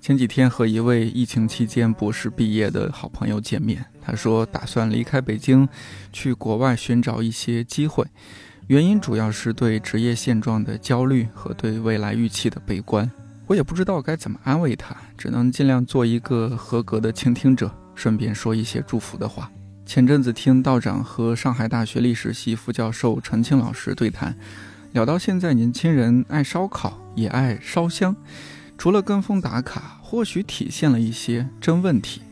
前几天和一位疫情期间博士毕业的好朋友见面，他说打算离开北京，去国外寻找一些机会，原因主要是对职业现状的焦虑和对未来预期的悲观。我也不知道该怎么安慰他，只能尽量做一个合格的倾听者，顺便说一些祝福的话。前阵子听道长和上海大学历史系副教授陈庆老师对谈，聊到现在年轻人爱烧烤，也爱烧香。除了跟风打卡，或许体现了一些真问题。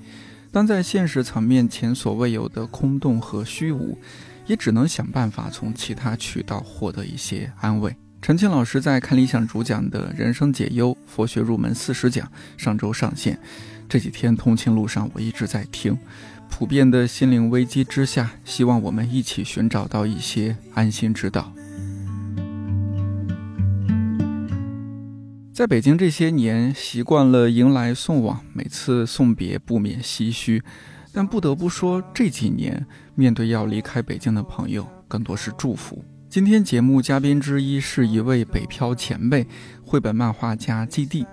但在现实层面前所未有的空洞和虚无，也只能想办法从其他渠道获得一些安慰。陈清老师在看理想主讲的人生解忧佛学入门四十讲上周上线，这几天通勤路上我一直在听。普遍的心灵危机之下，希望我们一起寻找到一些安心之道。在北京这些年，习惯了迎来送往，每次送别不免唏嘘。但不得不说，这几年面对要离开北京的朋友，更多是祝福。今天节目嘉宾之一是一位北漂前辈，绘本漫画家季地。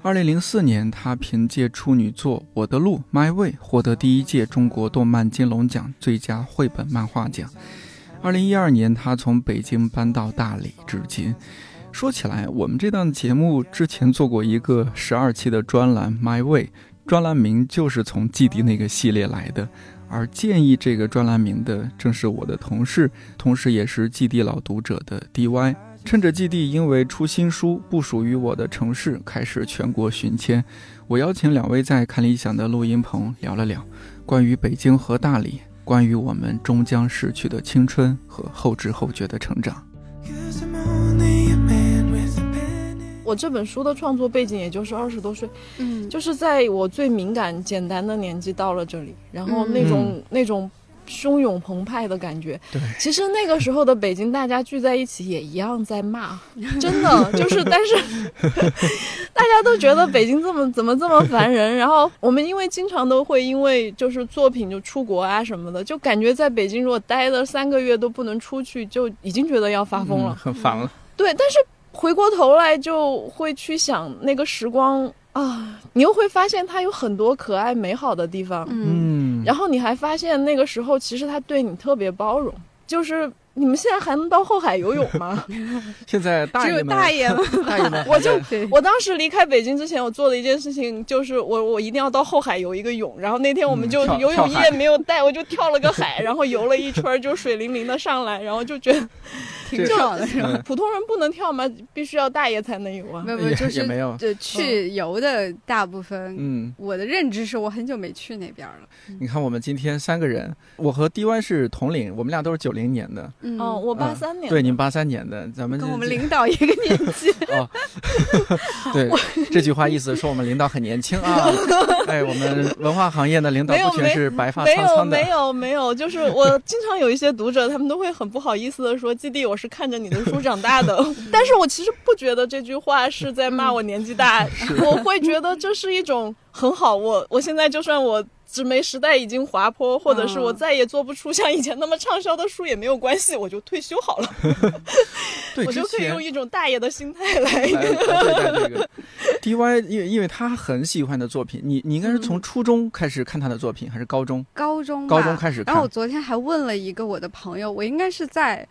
二零零四年，他凭借处女作《我的路》My Way 获得第一届中国动漫金龙奖最佳绘本漫画奖。二零一二年，他从北京搬到大理，至今。说起来，我们这档节目之前做过一个十二期的专栏《My Way》，专栏名就是从季地那个系列来的。而建议这个专栏名的，正是我的同事，同时也是季地老读者的 DY。趁着季地因为出新书不属于我的城市，开始全国巡签，我邀请两位在看理想的录音棚聊了聊关于北京和大理，关于我们终将逝去的青春和后知后觉的成长。我这本书的创作背景也就是二十多岁，嗯，就是在我最敏感、简单的年纪到了这里，然后那种那种汹涌澎湃的感觉。对，其实那个时候的北京，大家聚在一起也一样在骂，真的就是，但是 大家都觉得北京这么怎么这么烦人。然后我们因为经常都会因为就是作品就出国啊什么的，就感觉在北京如果待了三个月都不能出去，就已经觉得要发疯了，很烦了。对，但是。回过头来就会去想那个时光啊，你又会发现它有很多可爱美好的地方，嗯，然后你还发现那个时候其实他对你特别包容，就是。你们现在还能到后海游泳吗？现在大只有大爷了。大爷 我就我当时离开北京之前，我做的一件事情就是我我一定要到后海游一个泳。然后那天我们就游泳衣也没有带，我就跳了个海，然后游了一圈，就水灵灵的上来，然后就觉得挺爽的。是吧？普通人不能跳吗？必须要大爷才能游啊？没有，就是没有。就去游的大部分，嗯，我的认知是我很久没去那边了。你看，我们今天三个人，我和 D Y 是同龄，我们俩都是九零年的。哦，我八三年，对，您八三年的，咱们跟我们领导一个年纪。哦，对，这句话意思说我们领导很年轻啊。哎，我们文化行业的领导不全是白发苍苍的。没有，没有，没有，就是我经常有一些读者，他们都会很不好意思的说：“基地，我是看着你的书长大的。”但是我其实不觉得这句话是在骂我年纪大，我会觉得这是一种很好。我我现在就算我。纸媒时代已经滑坡，或者是我再也做不出像以前那么畅销的书也没有关系，我就退休好了。我就可以用一种大爷的心态来。对待这个 DY，因为因为他很喜欢的作品，你你应该是从初中开始看他的作品，还是高中？高中，高中开始看。然后我昨天还问了一个我的朋友，我应该是在。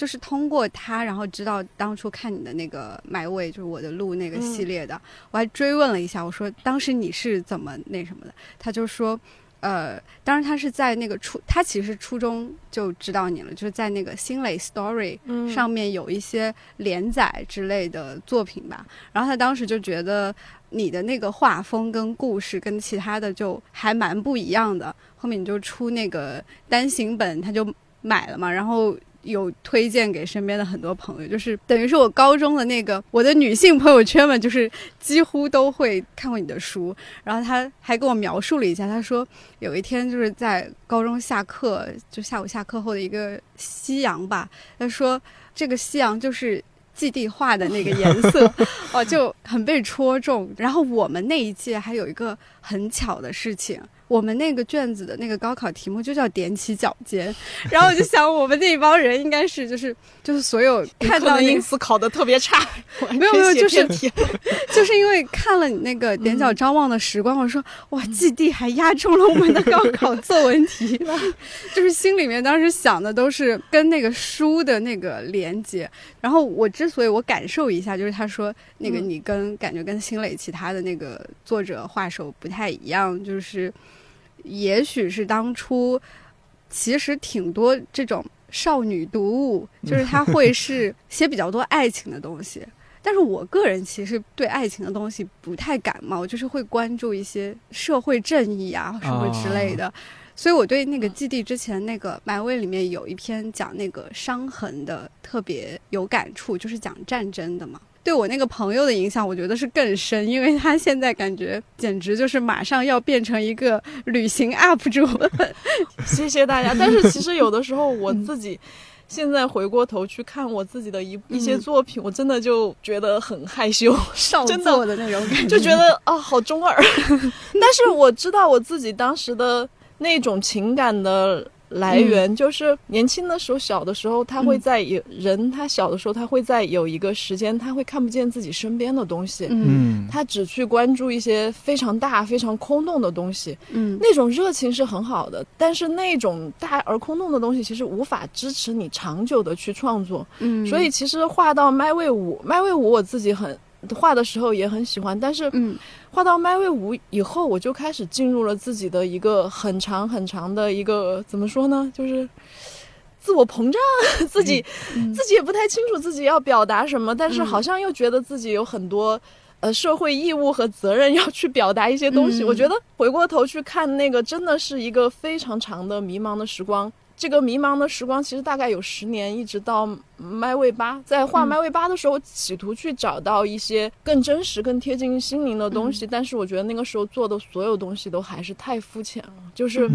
就是通过他，然后知道当初看你的那个买位，就是我的路那个系列的，我还追问了一下，我说当时你是怎么那什么的？他就说，呃，当时他是在那个初，他其实初中就知道你了，就是在那个新蕾 Story 上面有一些连载之类的作品吧。然后他当时就觉得你的那个画风跟故事跟其他的就还蛮不一样的。后面你就出那个单行本，他就买了嘛，然后。有推荐给身边的很多朋友，就是等于是我高中的那个我的女性朋友圈们，就是几乎都会看过你的书。然后他还跟我描述了一下，他说有一天就是在高中下课，就下午下课后的一个夕阳吧，他说这个夕阳就是基地画的那个颜色，哦，就很被戳中。然后我们那一届还有一个很巧的事情。我们那个卷子的那个高考题目就叫踮起脚尖，然后我就想，我们那一帮人应该是就是就是所有看到因此考的特别差，没有没有，就是就是因为看了你那个踮脚张望的时光，我说哇，季地还压中了我们的高考作文题了，就是心里面当时想的都是跟那个书的那个连接。然后我之所以我感受一下，就是他说那个你跟感觉跟新磊其他的那个作者画手不太一样，就是。也许是当初，其实挺多这种少女读物，就是它会是 写比较多爱情的东西。但是我个人其实对爱情的东西不太感冒，就是会关注一些社会正义啊什么之类的。所以我对那个基地之前那个埋位里面有一篇讲那个伤痕的特别有感触，就是讲战争的嘛。对我那个朋友的影响，我觉得是更深，因为他现在感觉简直就是马上要变成一个旅行 UP 主。谢谢大家。但是其实有的时候 我自己现在回过头去看我自己的一一些作品，我真的就觉得很害羞，少做的那种感觉，就觉得啊好中二。但是我知道我自己当时的那种情感的。来源就是年轻的时候，小的时候，他会在有人，他小的时候，他会在有一个时间，他会看不见自己身边的东西，嗯，他只去关注一些非常大、非常空洞的东西，嗯，那种热情是很好的，但是那种大而空洞的东西，其实无法支持你长久的去创作，嗯，所以其实画到麦位五，麦位五我自己很。画的时候也很喜欢，但是，嗯，画到麦位五以后，我就开始进入了自己的一个很长很长的一个怎么说呢，就是自我膨胀，自己自己也不太清楚自己要表达什么，但是好像又觉得自己有很多呃社会义务和责任要去表达一些东西。我觉得回过头去看那个，真的是一个非常长的迷茫的时光。这个迷茫的时光其实大概有十年，一直到麦味八。在画麦味八的时候，企图去找到一些更真实、更贴近心灵的东西，但是我觉得那个时候做的所有东西都还是太肤浅了。就是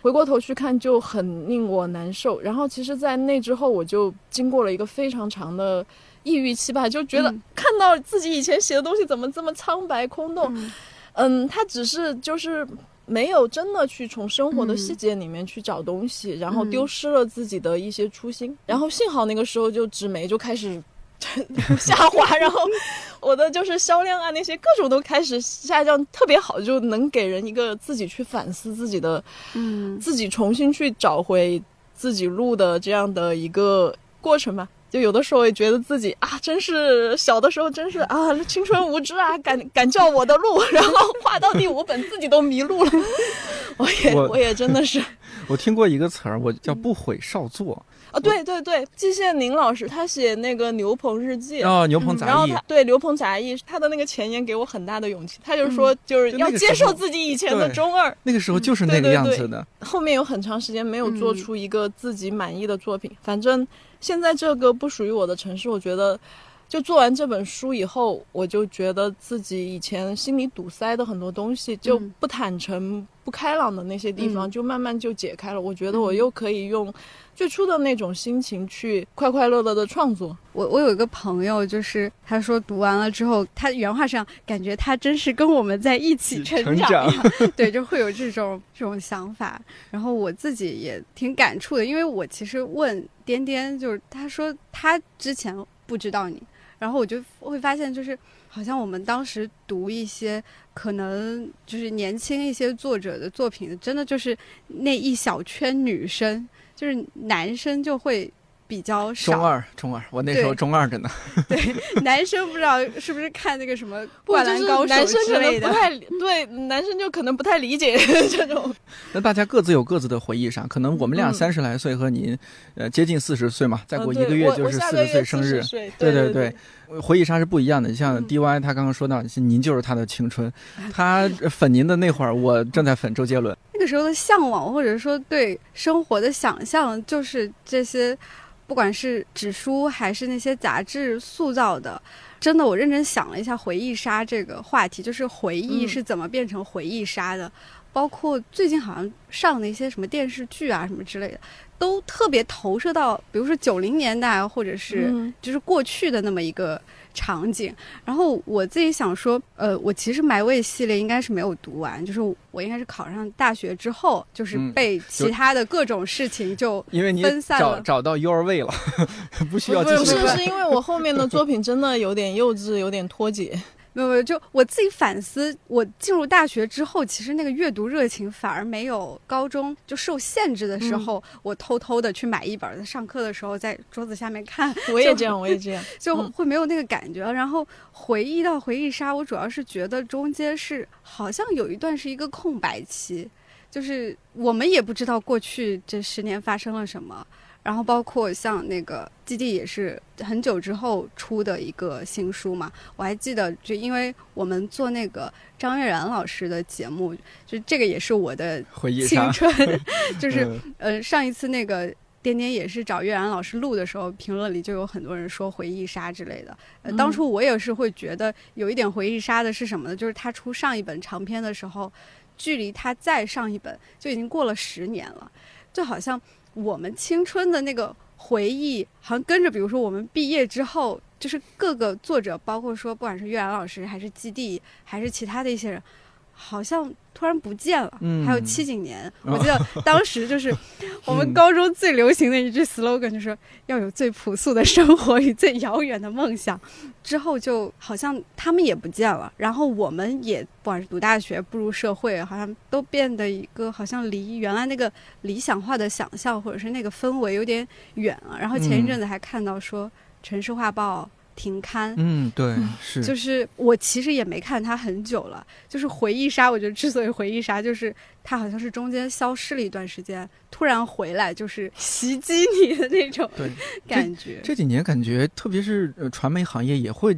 回过头去看，就很令我难受。然后，其实，在那之后，我就经过了一个非常长的抑郁期吧，就觉得看到自己以前写的东西怎么这么苍白空洞。嗯，它只是就是。没有真的去从生活的细节里面去找东西，然后丢失了自己的一些初心。然后幸好那个时候就纸媒就开始 下滑，然后我的就是销量啊那些各种都开始下降，特别好，就能给人一个自己去反思自己的，嗯，自己重新去找回自己路的这样的一个过程吧。就有的时候也觉得自己啊，真是小的时候真是啊，青春无知啊，敢敢叫我的路，然后画到第五本自己都迷路了。我也我也真的是，我听过一个词儿，我叫不悔少作。啊，对对对，季羡林老师他写那个牛棚日记啊，牛棚杂艺，然后他对牛棚杂役，他的那个前言给我很大的勇气，他就说就是要接受自己以前的中二，那个时候就是那个样子的。后面有很长时间没有做出一个自己满意的作品，反正。现在这个不属于我的城市，我觉得，就做完这本书以后，我就觉得自己以前心里堵塞的很多东西，就不坦诚、不开朗的那些地方，就慢慢就解开了。我觉得我又可以用最初的那种心情去快快乐乐的创作。我我有一个朋友，就是他说读完了之后，他原话上感觉他真是跟我们在一起成长，对，就会有这种这种想法。然后我自己也挺感触的，因为我其实问。颠颠就是他说他之前不知道你，然后我就会发现就是好像我们当时读一些可能就是年轻一些作者的作品，真的就是那一小圈女生，就是男生就会。比较少。中二，中二，我那时候中二着呢。对，男生不知道是不是看那个什么《灌篮高手》之类的，不太对，男生就可能不太理解 这种。那大家各自有各自的回忆上，可能我们俩三十来岁和您，呃，接近四十岁嘛，再过一个月就是四十岁生日。对对对，回忆杀是不一样的。像 DY 他刚刚说到，您就是他的青春，他 粉您的那会儿，我正在粉周杰伦。那个时候的向往，或者说对生活的想象，就是这些。不管是纸书还是那些杂志塑造的，真的，我认真想了一下回忆杀这个话题，就是回忆是怎么变成回忆杀的，包括最近好像上的一些什么电视剧啊什么之类的，都特别投射到，比如说九零年代或者是就是过去的那么一个。场景，然后我自己想说，呃，我其实埋位系列应该是没有读完，就是我应该是考上大学之后，就是被其他的各种事情就因为你找找到 your way 了，不需要。不是，是因为我后面的作品真的有点幼稚，有点脱节。没有没有，就我自己反思，我进入大学之后，其实那个阅读热情反而没有高中就受限制的时候，我偷偷的去买一本，在上课的时候在桌子下面看。我也这样，我也这样，就会没有那个感觉。然后回忆到回忆杀，我主要是觉得中间是好像有一段是一个空白期，就是我们也不知道过去这十年发生了什么。然后包括像那个基地也是很久之后出的一个新书嘛，我还记得，就因为我们做那个张悦然老师的节目，就这个也是我的青春，就是呃上一次那个点点也是找悦然老师录的时候，评论里就有很多人说回忆杀之类的。呃，当初我也是会觉得有一点回忆杀的是什么呢？就是他出上一本长篇的时候，距离他再上一本就已经过了十年了，就好像。我们青春的那个回忆，好像跟着，比如说我们毕业之后，就是各个作者，包括说不管是月兰老师，还是基地，还是其他的一些人，好像。突然不见了，还有七几年，我记得当时就是 我们高中最流行的一句 slogan，就是要有最朴素的生活与最遥远的梦想。之后就好像他们也不见了，然后我们也不管是读大学、步入社会，好像都变得一个好像离原来那个理想化的想象或者是那个氛围有点远了。然后前一阵子还看到说《城市画报》。停刊，嗯，对，是，就是我其实也没看它很久了，就是回忆杀，我觉得之所以回忆杀，就是它好像是中间消失了一段时间。突然回来就是袭击你的那种 感觉。这几年感觉，特别是传媒行业也会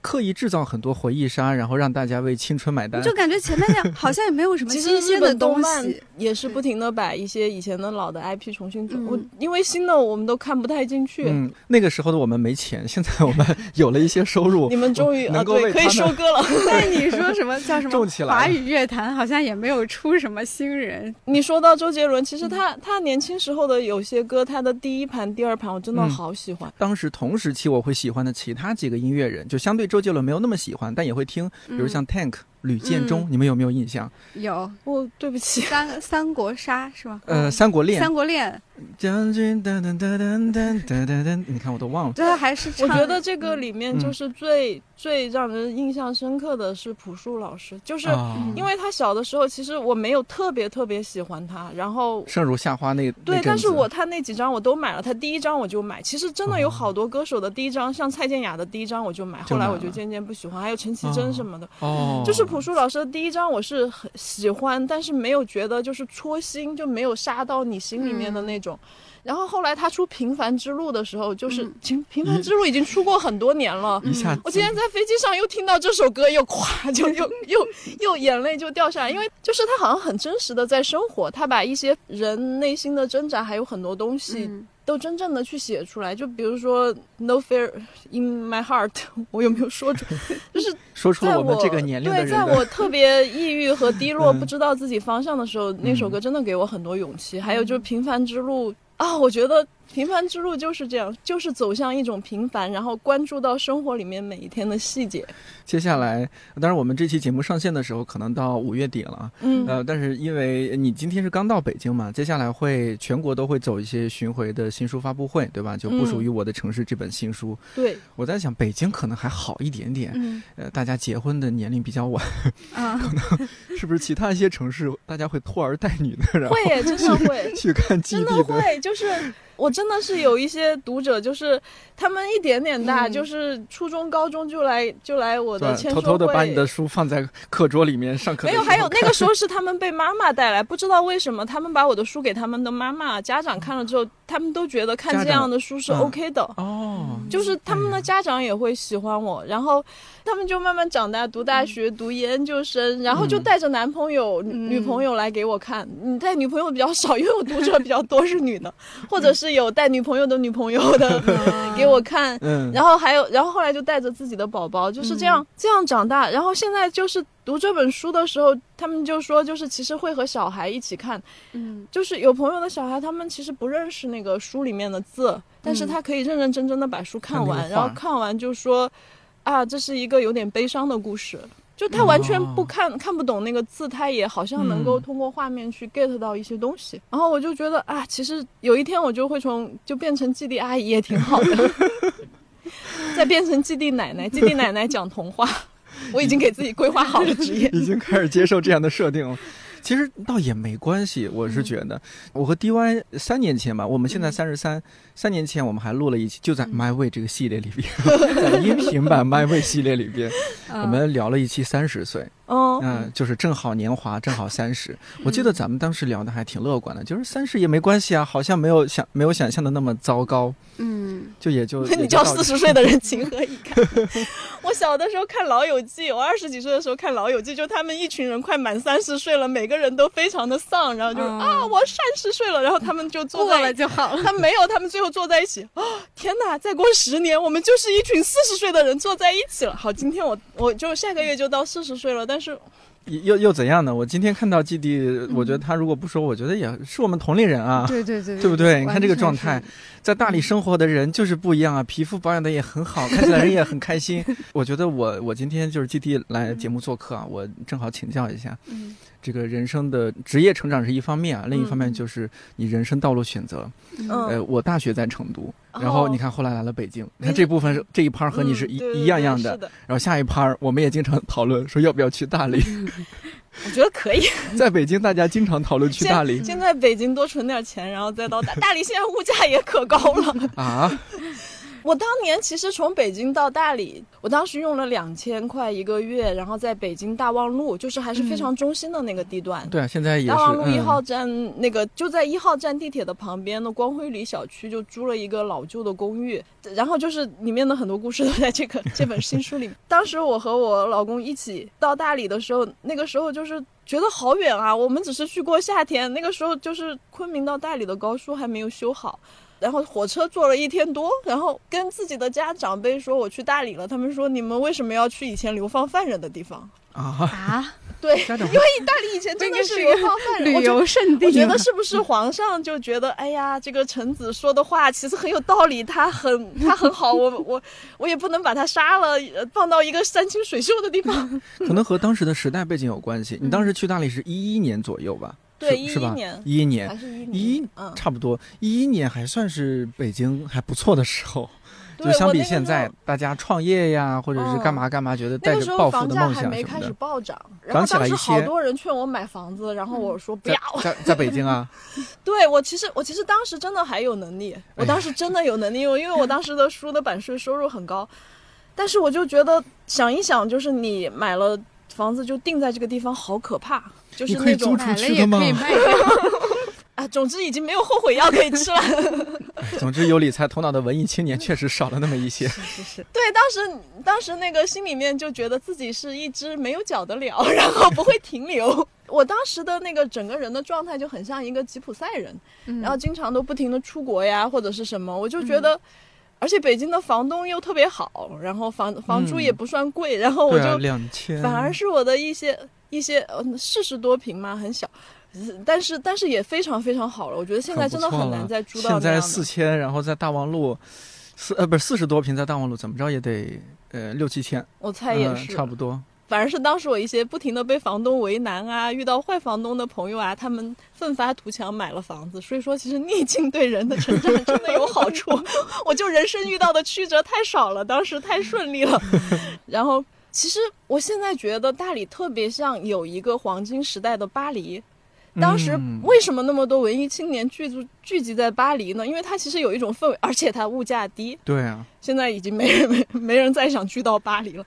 刻意制造很多回忆杀，然后让大家为青春买单。就感觉前面那样 好像也没有什么新鲜的东西，也是不停的把一些以前的老的 IP 重新做。我因为新的我们都看不太进去。嗯，那个时候的我们没钱，现在我们 有了一些收入。你们终于啊，对，可以收割了。那你说什么叫什么？华语乐坛好像也没有出什么新人。你说到周杰伦，其实他。他年轻时候的有些歌，他的第一盘、第二盘，我真的好喜欢。当时同时期我会喜欢的其他几个音乐人，就相对周杰伦没有那么喜欢，但也会听，比如像 Tank。吕建中，你们有没有印象？有，我对不起，三三国杀是吗？呃，三国恋，三国恋。将军噔噔噔噔噔噔噔，你看我都忘了。这还是我觉得这个里面就是最最让人印象深刻的是朴树老师，就是因为他小的时候其实我没有特别特别喜欢他，然后盛如夏花那对，但是我他那几张我都买了，他第一张我就买。其实真的有好多歌手的第一张，像蔡健雅的第一张我就买，后来我就渐渐不喜欢，还有陈绮贞什么的，哦，就是。朴树老师的第一张我是很喜欢，但是没有觉得就是戳心，就没有杀到你心里面的那种。然后后来他出《平凡之路》的时候，就是《平平凡之路》已经出过很多年了。一下，我今天在飞机上又听到这首歌，又咵就 又又又眼泪就掉下来，因为就是他好像很真实的在生活，他把一些人内心的挣扎还有很多东西。都真正的去写出来，就比如说 “No fear in my heart”，我有没有说出？就是说出了我们这个年龄的人。对，在我特别抑郁和低落、不知道自己方向的时候，那首歌真的给我很多勇气。还有就是《平凡之路》啊，我觉得。平凡之路就是这样，就是走向一种平凡，然后关注到生活里面每一天的细节。接下来，当然我们这期节目上线的时候可能到五月底了，嗯，呃，但是因为你今天是刚到北京嘛，接下来会全国都会走一些巡回的新书发布会，对吧？就不属于我的城市这本新书。对，我在想北京可能还好一点点，呃，大家结婚的年龄比较晚，啊，可能是不是其他一些城市大家会拖儿带女的，然后会真的会 去看基地，真的会就是。我真的是有一些读者，就是他们一点点大，就是初中、高中就来就来我的签偷偷的把你的书放在课桌里面上课。没有，还有那个时候是他们被妈妈带来，不知道为什么他们把我的书给他们的妈妈、家长看了之后，他们都觉得看这样的书是 OK 的。哦，就是他们的家长也会喜欢我，然后他们就慢慢长大，读大学、读研究生，然后就带着男朋友、女朋友来给我看。你带女朋友比较少，因为我读者比较多是女的，或者是有带女朋友的女朋友的 给我看。嗯，然后还有，然后后来就带着自己的宝宝，就是这样这样长大。然后现在就是读这本书的时候，他们就说，就是其实会和小孩一起看，嗯。就是有朋友的小孩，他们其实不认识那个书里面的字，但是他可以认认真真的把书看完，然后看完就说，啊，这是一个有点悲伤的故事。就他完全不看、看不懂那个字，他也好像能够嗯通过画面去 get 到一些东西。然后我就觉得啊，其实有一天我就会从就变成基地阿姨也挺好的，再变成基地奶奶，基地奶奶讲童话，我已经给自己规划好了职业。已经开始接受这样的设定了。其实倒也没关系，我是觉得，我和 DY 三年前吧，我们现在三十三，三年前我们还录了一期，就在 My Way 这个系列里边，在音频版 My Way 系列里边，我们聊了一期三十岁，嗯，嗯，就是正好年华，正好三十。我记得咱们当时聊的还挺乐观的，就是三十也没关系啊，好像没有想没有想象的那么糟糕，嗯就也就 你叫四十岁的人情何以堪？我小的时候看《老友记》，我二十几岁的时候看《老友记》，就他们一群人快满三十岁了，每个人都非常的丧，然后就是、嗯啊，我三十岁了，然后他们就坐过了。就好了。他没有，他们最后坐在一起。啊、天哪！再过十年，我们就是一群四十岁的人坐在一起了。好，今天我我就下个月就到四十岁了，但是又又怎样呢？我今天看到基地，我觉得他如果不说，我觉得也是我们同龄人啊。对对对，对不对？你看这个状态，在大理生活的人就是不一样啊，皮肤保养的也很好，看起来人也很开心。我觉得我我今天就是基地来节目做客啊，我正好请教一下，嗯这个人生的职业成长是一方面啊，另一方面嗯就是你人生道路选择。嗯呃，我大学在成都，哦然后你看后来来了北京，你看这部分这一趴和你是一嗯对对一样样的，的，然后下一趴我们也经常讨论说要不要去大理，我觉得可以。在北京大家经常讨论去大理先在北京多存点钱，然后再到大大理。现在物价也可高了。啊，我当年其实从北京到大理，我当时用了两千块一个月，然后在北京大望路，就是还是非常中心的那个地段。对啊，现在也是大望路一嗯号站、那个就在一号站地铁的旁边的光辉里小区，就租了一个老旧的公寓，然后就是里面的很多故事都在这个 这本新书里面。当时我和我老公一起到大理的时候，那个时候就是觉得好远啊，我们只是去过夏天，那个时候就是昆明到大理的高速还没有修好。然后火车坐了一天多，然后跟自己的家长辈说我去大理了，他们说你们为什么要去以前流放犯人的地方？啊，啊，对，因为大理以前真的是流放犯人，旅我觉得游胜地。我觉得是不是皇上就觉得，哎呀，这个臣子说的话其实很有道理，他很 他很好，我我我也不能把他杀了，呃放到一个山清水秀的地方。可能和当时的时代背景有关系。你当时去大理是一一年左右吧？对是是吧？11年。一一年。还，是一一年，嗯，差不多一一年还算是北京还不错的时候。就相比现在，大家创业呀，或者是干嘛干嘛，觉得带那个时候房价还没开始。暴涨，然涨后当时起来一些好多人劝我买房子，然后我说不在要。在在北京啊，对我其实我其实当时真的还有能力，我当时真的有能力，因为因为我当时的书的版税收入很高，但是我就觉得想一想，就是你买了房子就定在这个地方，好可怕，就是你可以那种租出买了去的吗也可以卖掉。啊，总之已经没有后悔药可以吃了。总之有理财头脑的文艺青年确实少了那么一些。是是是，对，当时当时那个心里面就觉得自己是一只没有脚的鸟，然后不会停留。我当时的那个整个人的状态就很像一个吉普赛人，嗯然后经常都不停的出国呀，或者是什么，我就觉得。而且北京的房东又特别好，然后房房租也不算贵，然后我就两千，反而是我的一些一些呃四十多平嘛，很小，但是但是也非常非常好了。我觉得现在真的很难再租到现在。四千，然后在大望路，四呃不是四十多平，在大望路怎么着也得呃六七千，我猜也嗯是，差不多。反而是当时我一些不停的被房东为难啊，遇到坏房东的朋友啊，他们奋发图强买了房子。所以说，其实逆境对人的成长真的有好处。我就人生遇到的曲折太少了，当时太顺利了。然后，其实我现在觉得大理特别像有一个黄金时代的巴黎。当时嗯为什么那么多文艺青年聚集聚集在巴黎呢？因为它其实有一种氛围，而且它物价低。对啊，现在已经没人没没人再想去到巴黎了。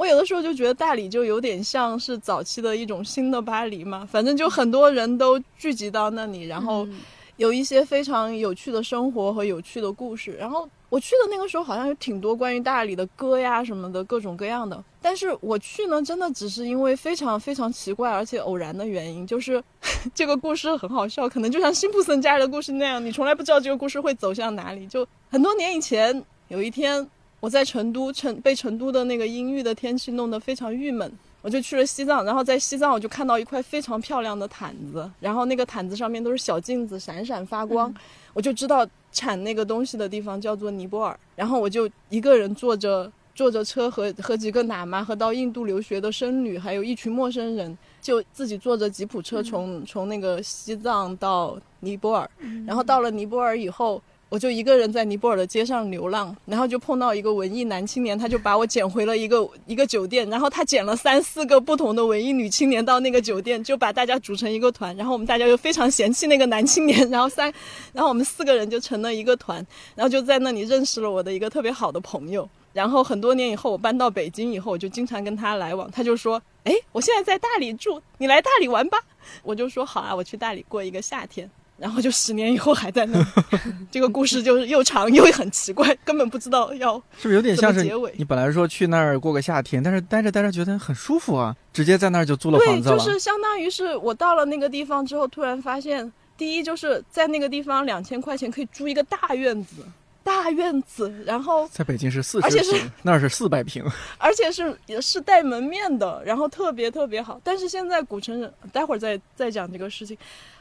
我有的时候就觉得大理就有点像是早期的一种新的巴黎嘛，反正就很多人都聚集到那里，然后嗯有一些非常有趣的生活和有趣的故事。然后我去的那个时候好像有挺多关于大理的歌呀什么的，各种各样的。但是我去呢，真的只是因为非常非常奇怪而且偶然的原因，就是 这个故事很好笑，可能就像辛普森家的故事那样，你从来不知道这个故事会走向哪里。就很多年以前，有一天我在成都，成被成都的那个阴郁的天气弄得非常郁闷。我就去了西藏，然后在西藏我就看到一块非常漂亮的毯子，然后那个毯子上面都是小镜子，闪闪发光，我就知道产那个东西的地方叫做尼泊尔。然后我就一个人坐着坐着车和和几个喇嘛和到印度留学的僧侣，还有一群陌生人，就自己坐着吉普车从从那个西藏到尼泊尔，然后到了尼泊尔以后。我就一个人在尼泊尔的街上流浪，然后就碰到一个文艺男青年，他就把我捡回了一个一个酒店，然后他捡了三四个不同的文艺女青年到那个酒店，就把大家组成一个团，然后我们大家就非常嫌弃那个男青年，然后三，然后我们四个人就成了一个团，然后就在那里认识了我的一个特别好的朋友，然后很多年以后我搬到北京以后，我就经常跟他来往，他就说，哎，我现在在大理住，你来大理玩吧，我就说好啊，我去大理过一个夏天。然后就十年以后还在那，这个故事就是又长又很奇怪，根本不知道要是不是有点像是结尾。你本来说去那儿过个夏天，但是待着待着觉得很舒服啊，直接在那儿就租了房子了。对，就是相当于是我到了那个地方之后，突然发现，第一就是在那个地方两千块钱可以租一个大院子，大院子，然后在北京是四十平，那儿是四百平，而且是也是带门面的，然后特别特别好。但是现在古城人，待会儿再再讲这个事情。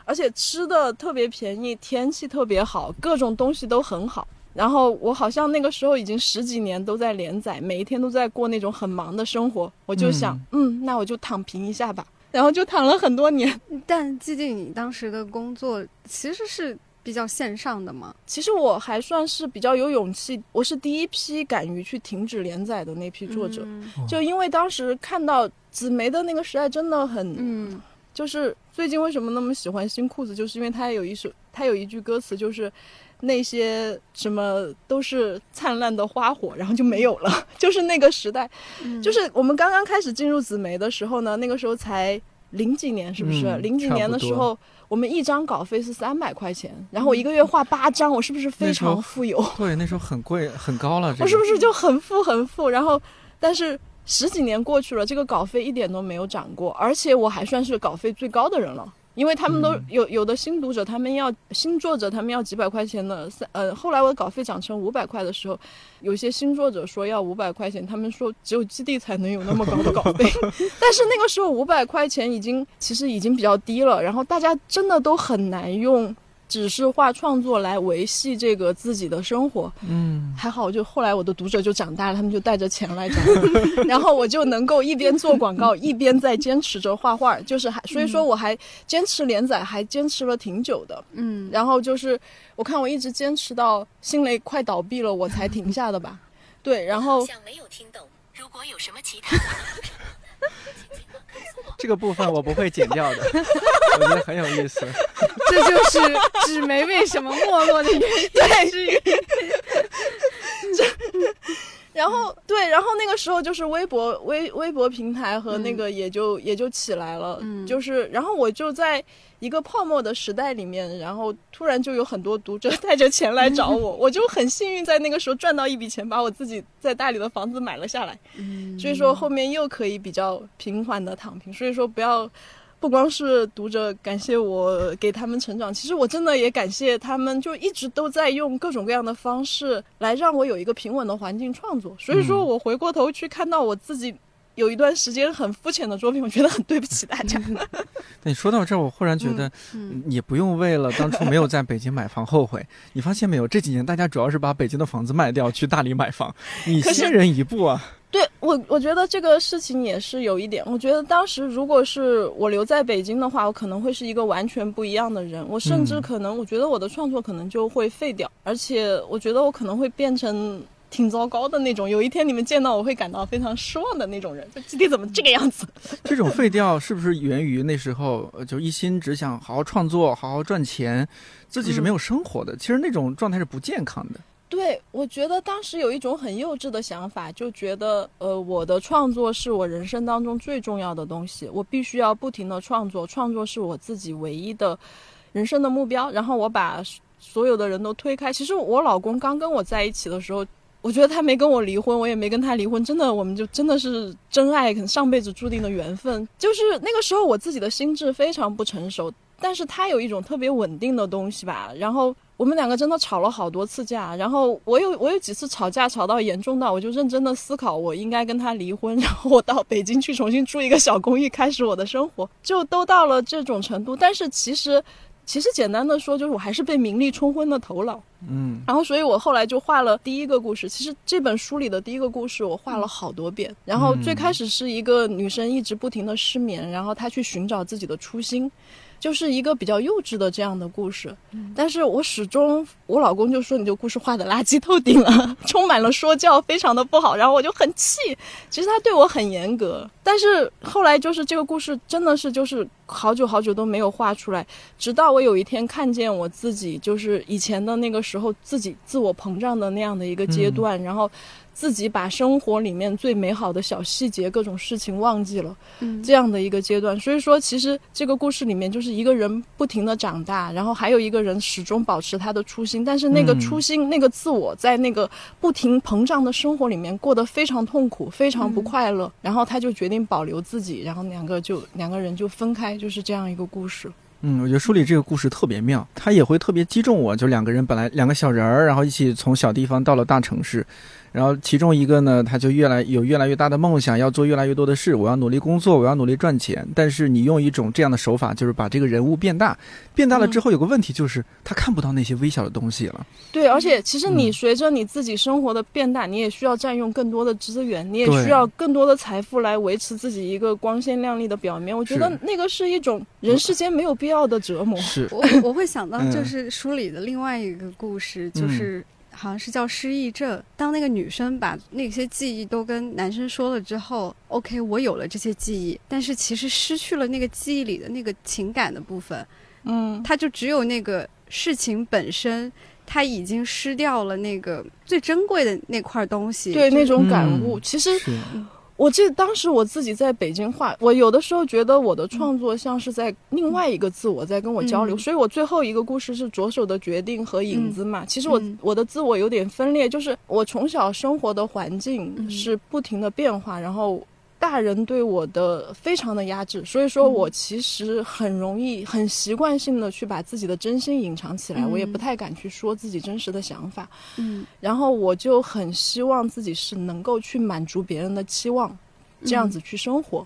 而且吃的特别便宜，天气特别好，各种东西都很好。然后我好像那个时候已经十几年都在连载，每一天都在过那种很忙的生活。我就想，嗯，那我就躺平一下吧。然后就躺了很多年。但毕竟，你当时的工作其实是比较线上的嘛？其实我还算是比较有勇气，我是第一批敢于去停止连载的那批作者。就因为当时看到紫梅的那个时代真的很，嗯。就是最近为什么那么喜欢新裤子，就是因为他有一首，他有一句歌词，就是那些什么都是灿烂的花火，然后就没有了。就是那个时代，就是我们刚刚开始进入紫梅的时候呢，那个时候才零几年，是不是？零几年的时候，我们一张稿费是三百块钱，然后我一个月画八张，我是不是非常富有？对，那时候很贵，很高了。我是不是就很富很富？然后，但是。十几年过去了，这个稿费一点都没有涨过，而且我还算是稿费最高的人了，因为他们都有有的新读者，他们要新作者，他们要几百块钱的三呃，后来我的稿费涨成五百块的时候，有些新作者说要五百块钱，他们说只有基地才能有那么高的稿费，但是那个时候五百块钱已经其实已经比较低了，然后大家真的都很难用。只是画创作来维系这个自己的生活，嗯，还好，就后来我的读者就长大了，他们就带着钱来找我，然后我就能够一边做广告，一边在坚持着画画，就是还，所以说我还坚持连载，还坚持了挺久的，嗯，然后就是我看我一直坚持到新蕾快倒闭了，我才停下的吧，对，然后像没有听懂，如果有什么其他。这个部分我不会剪掉的，我觉得很有意思。这就是纸媒为什么没落的原因。对，这，然后对，然后那个时候就是微博微微博平台和那个也就也就起来了，就是，然后我就在。一个泡沫的时代里面，然后突然就有很多读者 带着钱来找我，我就很幸运在那个时候赚到一笔钱，把我自己在大理的房子买了下来。所以说后面又可以比较平缓的躺平。所以说不要，不光是读者感谢我给他们成长，其实我真的也感谢他们，就一直都在用各种各样的方式来让我有一个平稳的环境创作。所以说我回过头去看到我自己。有一段时间很肤浅的作品，我觉得很对不起大家。你说到这儿，我忽然觉得，也不用为了当初没有在北京买房后悔。你发现没有，这几年大家主要是把北京的房子卖掉，去大理买房，你先人一步啊。对我，我觉得这个事情也是有一点。我觉得当时如果是我留在北京的话，我可能会是一个完全不一样的人。我甚至可能，我觉得我的创作可能就会废掉，而且我觉得我可能会变成。挺糟糕的那种，有一天你们见到我会感到非常失望的那种人。就今天怎么这个样子？这种废掉是不是源于那时候就一心只想好好创作、好好赚钱，自己是没有生活的？其实那种状态是不健康的。对，我觉得当时有一种很幼稚的想法，就觉得呃，我的创作是我人生当中最重要的东西，我必须要不停的创作，创作是我自己唯一的人生的目标。然后我把。所有的人都推开。其实我老公刚跟我在一起的时候，我觉得他没跟我离婚，我也没跟他离婚，真的，我们就真的是真爱，可能上辈子注定的缘分。就是那个时候，我自己的心智非常不成熟，但是他有一种特别稳定的东西吧。然后我们两个真的吵了好多次架，然后我有我有几次吵架吵到严重到，我就认真的思考，我应该跟他离婚，然后我到北京去重新住一个小公寓，开始我的生活，就都到了这种程度。但是其实。其实简单的说，就是我还是被名利冲昏了头脑。嗯，然后所以我后来就画了第一个故事。其实这本书里的第一个故事我画了好多遍。然后最开始是一个女生一直不停的失眠，然后她去寻找自己的初心。就是一个比较幼稚的这样的故事，但是我始终，我老公就说你这故事画的垃圾透顶了，充满了说教，非常的不好，然后我就很气。其实他对我很严格，但是后来就是这个故事真的是就是好久好久都没有画出来，直到我有一天看见我自己就是以前的那个时候自己自我膨胀的那样的一个阶段，然后。自己把生活里面最美好的小细节、各种事情忘记了，这样的一个阶段。所以说，其实这个故事里面就是一个人不停的长大，然后还有一个人始终保持他的初心，但是那个初心、那个自我，在那个不停膨胀的生活里面过得非常痛苦、非常不快乐。然后他就决定保留自己，然后两个就两个人就分开，就是这样一个故事。嗯，我觉得书里这个故事特别妙，他也会特别击中我。就两个人本来两个小人儿，然后一起从小地方到了大城市。然后其中一个呢，他就越来有越来越大的梦想，要做越来越多的事。我要努力工作，我要努力赚钱。但是你用一种这样的手法，就是把这个人物变大，变大了之后有个问题就是他看不到那些微小的东西了。对，而且其实你随着你自己生活的变大，你也需要占用更多的资源，你也需要更多的财富来维持自己一个光鲜亮丽的表面。我觉得那个是一种人世间没有必要的折磨。是我我会想到就是书里的另外一个故事，就是。好像是叫失忆症。当那个女生把那些记忆都跟男生说了之后，OK，我有了这些记忆，但是其实失去了那个记忆里的那个情感的部分。嗯，他就只有那个事情本身，他已经失掉了那个最珍贵的那块东西。对，那种感悟，其实。我记得当时我自己在北京画，我有的时候觉得我的创作像是在另外一个自我在跟我交流，所以我最后一个故事是左手的决定和影子嘛。其实我我的自我有点分裂，就是我从小生活的环境是不停的变化，然后。大人对我的非常的压制，所以说我其实很容易、很习惯性的去把自己的真心隐藏起来，我也不太敢去说自己真实的想法。嗯，然后我就很希望自己是能够去满足别人的期望，这样子去生活。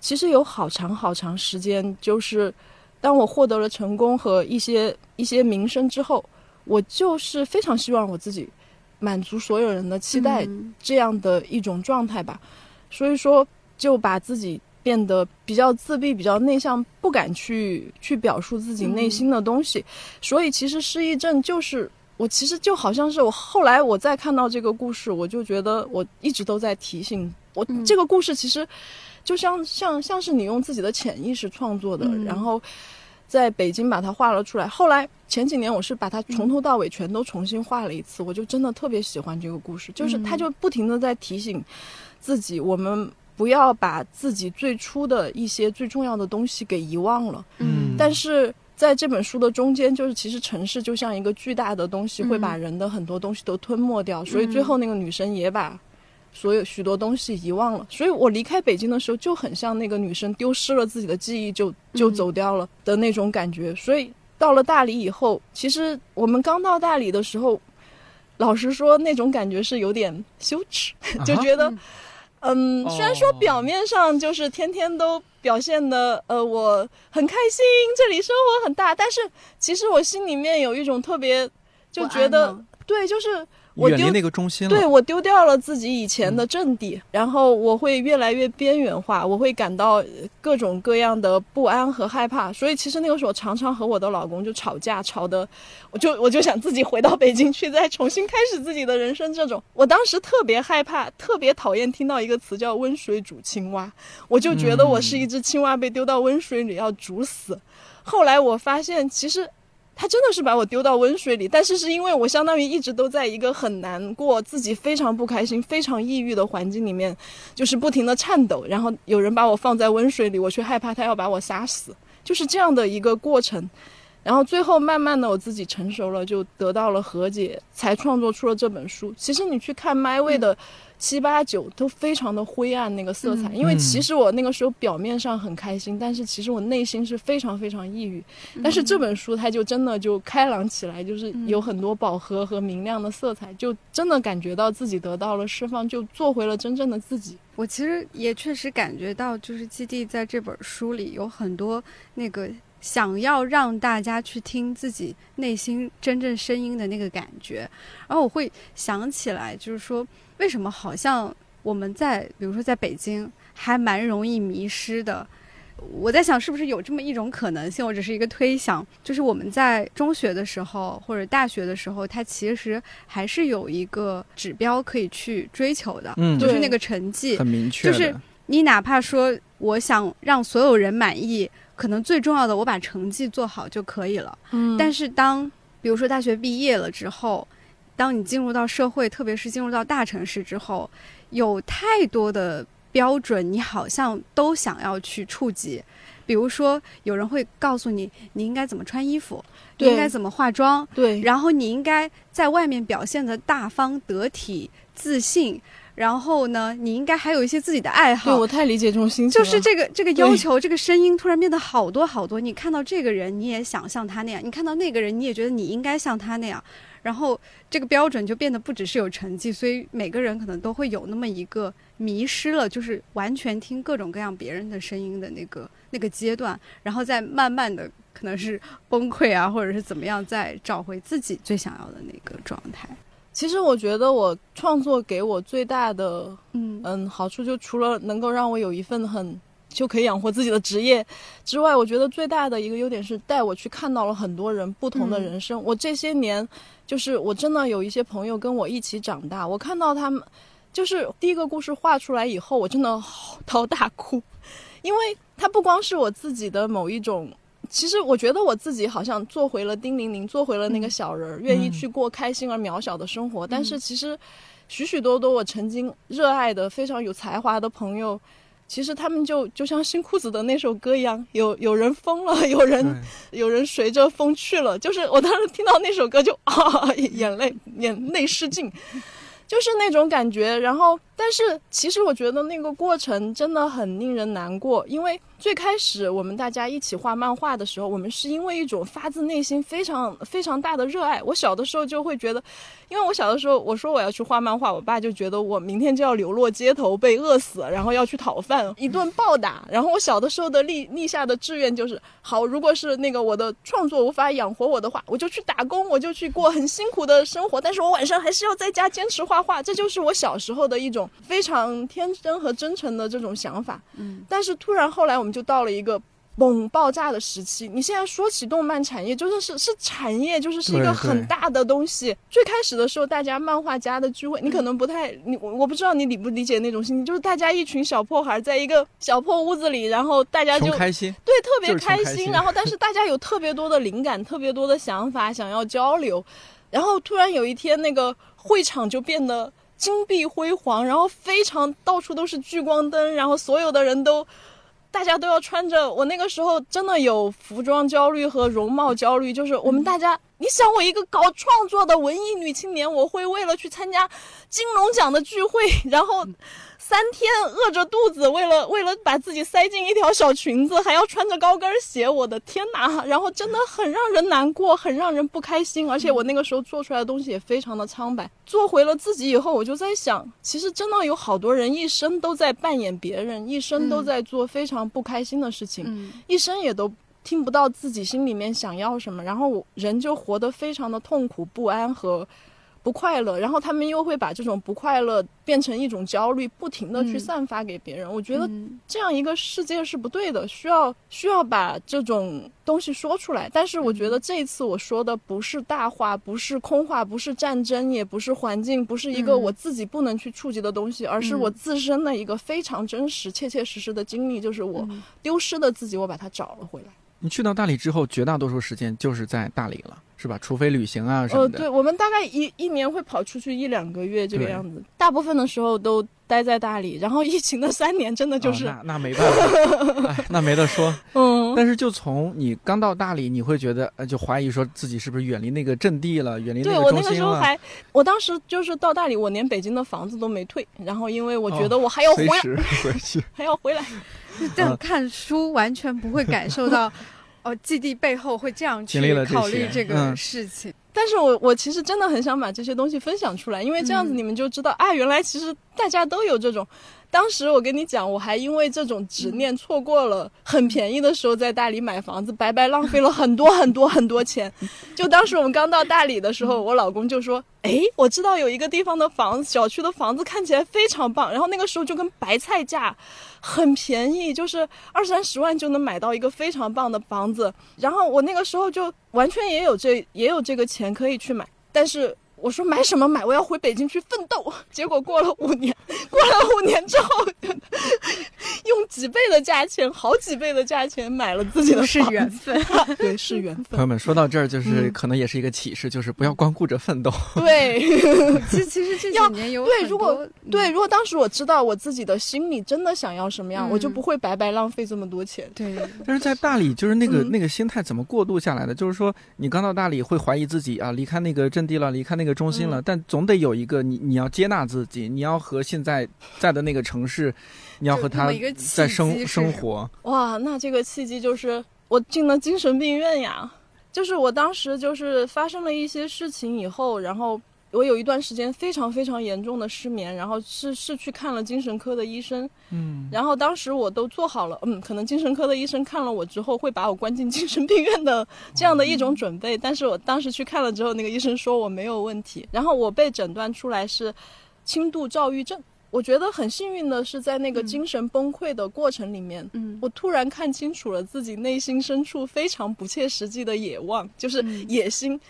其实有好长好长时间，就是当我获得了成功和一些一些名声之后，我就是非常希望我自己满足所有人的期待，这样的一种状态吧。所以说，就把自己变得比较自闭、比较内向，不敢去去表述自己内心的东西。所以，其实失忆症就是我，其实就好像是我后来我再看到这个故事，我就觉得我一直都在提醒我，这个故事其实就像像像是你用自己的潜意识创作的，然后在北京把它画了出来。后来前几年，我是把它从头到尾全都重新画了一次，我就真的特别喜欢这个故事，就是它就不停的在提醒。自己，我们不要把自己最初的一些最重要的东西给遗忘了。嗯，但是在这本书的中间，就是其实城市就像一个巨大的东西，会把人的很多东西都吞没掉。所以最后那个女生也把所有许多东西遗忘了。所以我离开北京的时候，就很像那个女生丢失了自己的记忆，就就走掉了的那种感觉。所以到了大理以后，其实我们刚到大理的时候，老实说，那种感觉是有点羞耻，就觉得。嗯，虽然说表面上就是天天都表现的，呃，我很开心，这里生活很大，但是其实我心里面有一种特别，就觉得对，就是。远离那个中心了，对我丢掉了自己以前的阵地，然后我会越来越边缘化，我会感到各种各样的不安和害怕。所以其实那个时候常常和我的老公就吵架，吵的我就我就想自己回到北京去，再重新开始自己的人生。这种我当时特别害怕，特别讨厌听到一个词叫“温水煮青蛙”，我就觉得我是一只青蛙被丢到温水里要煮死。后来我发现其实。他真的是把我丢到温水里，但是是因为我相当于一直都在一个很难过、自己非常不开心、非常抑郁的环境里面，就是不停的颤抖。然后有人把我放在温水里，我却害怕他要把我杀死，就是这样的一个过程。然后最后慢慢的我自己成熟了，就得到了和解，才创作出了这本书。其实你去看麦位的七八九都非常的灰暗那个色彩，嗯因为其实我那个时候表面上很开心，但是其实我内心是非常非常抑郁。但是这本书它就真的就开朗起来，就是有很多饱和和明亮的色彩，就真的感觉到自己得到了释放，就做回了真正的自己。我其实也确实感觉到，就是基地在这本书里有很多那个想要让大家去听自己内心真正声音的那个感觉。然后我会想起来，就是说，为什么好像我们在，比如说在北京，还蛮容易迷失的。我在想，是不是有这么一种可能性？我只是一个推想，就是我们在中学的时候或者大学的时候，它其实还是有一个指标可以去追求的，嗯就是那个成绩。很明确，就是你哪怕说我想让所有人满意，可能最重要的我把成绩做好就可以了。嗯但是当比如说大学毕业了之后，当你进入到社会，特别是进入到大城市之后，有太多的标准，你好像都想要去触及。比如说，有人会告诉你你应该怎么穿衣服，你应该怎么化妆，对，然后你应该在外面表现的大方得体、自信。然后呢，你应该还有一些自己的爱对好，我太理解这种心情了，就是这个这个要求，这个声音突然变得好多好多。你看到这个人，你也想像他那样；你看到那个人，你也觉得你应该像他那样。然后这个标准就变得不只是有成绩，所以每个人可能都会有那么一个迷失了，就是完全听各种各样别人的声音的那个那个阶段，然后再慢慢的可能是崩溃啊，或者是怎么样，再找回自己最想要的那个状态。其实我觉得我创作给我最大的嗯嗯好处，就除了能够让我有一份很就可以养活自己的职业之外，我觉得最大的一个优点是带我去看到了很多人不同的嗯人生。我这些年就是我真的有一些朋友跟我一起长大，我看到他们就是第一个故事画出来以后，我真的嚎啕 大哭，因为它不光是我自己的某一种。其实我觉得我自己好像做回了丁玲玲，做回了那个小人儿，愿意去过开心而渺小的生活。但是其实许许多多我曾经热爱的、非常有才华的朋友，其实他们就就像新裤子的那首歌一样，有有人疯了，有人 有人随着风去了。就是我当时听到那首歌就啊，眼泪眼泪失禁，就是那种感觉。然后，但是其实我觉得那个过程真的很令人难过，因为最开始我们大家一起画漫画的时候，我们是因为一种发自内心非常非常大的热爱。我小的时候就会觉得，因为我小的时候我说我要去画漫画，我爸就觉得我明天就要流落街头，被饿死，然后要去讨饭，一顿暴打。然后我小的时候的立立下的志愿就是，好，如果是那个我的创作无法养活我的话，我就去打工，我就去过很辛苦的生活，但是我晚上还是要在家坚持画画。这就是我小时候的一种非常天真和真诚的这种想法。嗯，但是突然后来我们就到了一个。猛爆炸的时期，你现在说起动漫产业，就是是是产业，就是是一个很大的东西。最开始的时候，大家漫画家的聚会，你可能不太，你我我不知道你理不理解那种心情，就是大家一群小破孩在一个小破屋子里，然后大家就开心，对，特别开心。开心然后，但是大家有特别多的灵感，特别多的想法想要交流。然后突然有一天，那个会场就变得金碧辉煌，然后非常到处都是聚光灯，然后所有的人都。大家都要穿着，我那个时候真的有服装焦虑和容貌焦虑，就是我们大家，你想我一个搞创作的文艺女青年，我会为了去参加金龙奖的聚会，然后三天饿着肚子，为了为了把自己塞进一条小裙子，还要穿着高跟鞋，我的天哪！然后真的很让人难过，很让人不开心，而且我那个时候做出来的东西也非常的苍白。做回了自己以后，我就在想，其实真的有好多人一生都在扮演别人，一生都在做非常不开心的事情，嗯一生也都。听不到自己心里面想要什么，然后人就活得非常的痛苦、不安和不快乐，然后他们又会把这种不快乐变成一种焦虑，不停的去嗯。散发给别人。我觉得嗯。这样一个世界是不对的，需要需要把这种东西说出来。但是我觉得这一次我说的不是大话，不是空话，不是战争，也不是环境，不是一个嗯。我自己不能去触及的东西，而是我嗯自身的一个非常真实、切切实实的经历，就是我嗯。丢失的自己，我把它找了回来。你去到大理之后，绝大多数时间就是在大理了，是吧？除非旅行啊什呃，么的。对，我们大概一一年会跑出去一两个月这个样子，大部分的时候都待在大理。然后疫情的三年，真的就是，哦、那那没办法，哎，那没得说。嗯，但是就从你刚到大理，你会觉得呃，就怀疑说自己是不是远离那个阵地了，远离对我那个中心了。个时候还，我当时就是到大理，我连北京的房子都没退，然后因为我觉得我还要回来，回去。还要回来。这样看书完全不会感受到，哦，基地背后会这样去考虑这个嗯事情。但是我我其实真的很想把这些东西分享出来，因为这样子嗯你们就知道、啊，原来其实大家都有这种。当时我跟你讲，我还因为这种执念错过了很便宜的时候在大理买房子，白白浪费了很多很多很多钱。就当时我们刚到大理的时候，我老公就说：“哎，我知道有一个地方的房子，小区的房子看起来非常棒。”然后那个时候就跟白菜价，很便宜，就是二三十万就能买到一个非常棒的房子。然后我那个时候就完全也有这也有这个钱可以去买，但是我说买什么买？我要回北京去奋斗。结果过了五年，过了五年之后，用几倍的价钱，好几倍的价钱买了自己的是房缘分，对，是缘分。朋友们说到这儿，就是嗯可能也是一个启示，就是不要光顾着奋斗。对 其实其实这要几年有对，很如果多对，如果当时我知道我自己的心里真的想要什么样，嗯我就不会白白浪费这么多钱。对但是在大理，就是那个、嗯那个心态怎么过渡下来的？就是说，你刚到大理会怀疑自己啊，离开那个阵地了，离开那个中心了，嗯但总得有一个你你要接纳自己，你要和现在在的那个城市，你要和他在生生活。哇，那这个契机就是我进了精神病院呀。就是我当时就是发生了一些事情以后，然后我有一段时间非常非常严重的失眠，然后是是去看了精神科的医生，嗯，然后当时我都做好了，嗯，可能精神科的医生看了我之后会把我关进精神病院的这样的一种准备，但是我当时去看了之后，那个医生说我没有问题，然后我被诊断出来是轻度躁郁症。我觉得很幸运的是，在那个嗯。精神崩溃的过程里面，嗯。我突然看清楚了自己内心深处非常不切实际的野望，就是嗯。野心。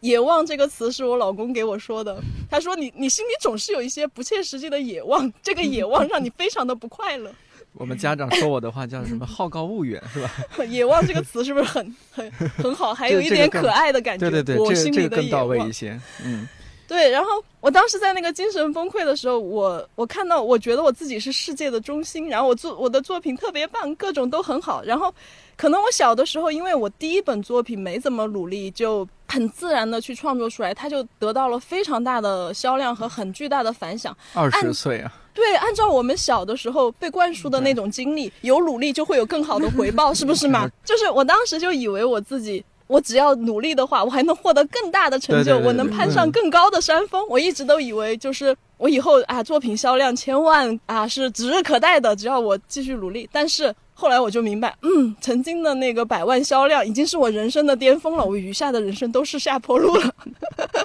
野望这个词是我老公给我说的，他说你你心里总是有一些不切实际的野望，这个野望让你非常的不快乐。我们家长说我的话叫什么“好高骛远”是吧？野望这个词是不是很很很好？还有一点可爱的感觉。对对对，我心里的野这个更到位望一些。嗯，对，然后我当时在那个精神崩溃的时候，我我看到，我觉得我自己是世界的中心，然后我作我的作品特别棒，各种都很好。然后，可能我小的时候，因为我第一本作品没怎么努力，就很自然的去创作出来，它就得到了非常大的销量和很巨大的反响。二十按岁啊，对，按照我们小的时候被灌输的那种经历，有努力就会有更好的回报，是不是嘛？就是我当时就以为我自己。我只要努力的话，我还能获得更大的成就，对对对我能攀上嗯更高的山峰。我一直都以为，就是我以后啊，作品销量千万啊是指日可待的，只要我继续努力。但是后来我就明白，嗯，曾经的那个百万销量已经是我人生的巅峰了，我余下的人生都是下坡路了。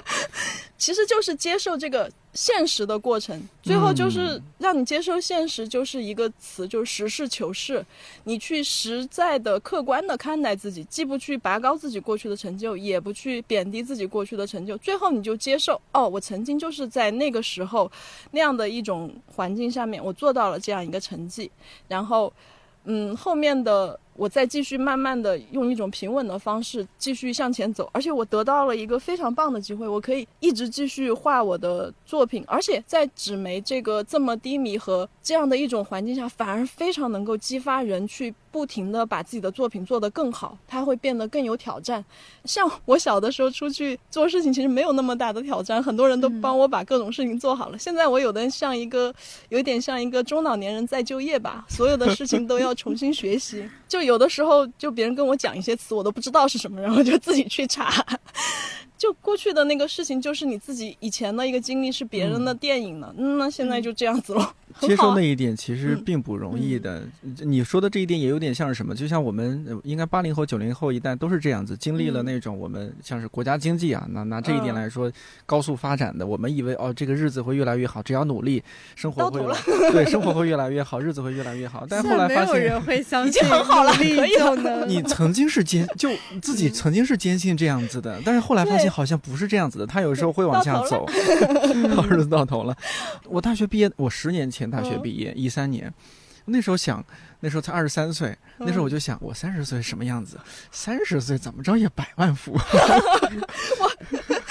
其实就是接受这个现实的过程，最后就是让你接受现实，就是一个词，就是实事求是。你去实在的、客观的看待自己，既不去拔高自己过去的成就，也不去贬低自己过去的成就，最后你就接受，哦，我曾经就是在那个时候那样的一种环境下面，我做到了这样一个成绩，然后。嗯，后面的我再继续慢慢的用一种平稳的方式继续向前走，而且我得到了一个非常棒的机会，我可以一直继续画我的作品，而且在纸媒这个这么低迷和这样的一种环境下，反而非常能够激发人去不停的把自己的作品做得更好，它会变得更有挑战。像我小的时候出去做事情，其实没有那么大的挑战，很多人都帮我把各种事情做好了。现在我有的像一个，有点像一个中老年人 在就业吧，所有的事情都要重新学习。就有的时候，就别人跟我讲一些词，我都不知道是什么，然后就自己去查。就过去的那个事情，就是你自己以前的一个经历，是别人的电影呢。嗯，那现在就这样子了。很 接受那一点其实嗯并不容易的。你说的这一点也有点像是什么？就像我们呃应该八零后、九零后一代都是这样子，经历了嗯那种我们像是国家经济啊，拿拿这一点嗯来说，高速发展的，我们以为哦这个日子会越来越好，只要努力，生活会 对生活会越来越好，日子会越来越好。但是后来发现。有人会相已经很好了可以了你曾经是坚就自己曾经是坚信这样子的，但是后来发现对好像不是这样子的，他有时候会往下走，到日子 到头了。我大学毕业，我十年前大学毕业，一三年，那时候想，那时候才二十三岁，那时候我就想，我三十岁什么样子？三十岁怎么着也百万富翁。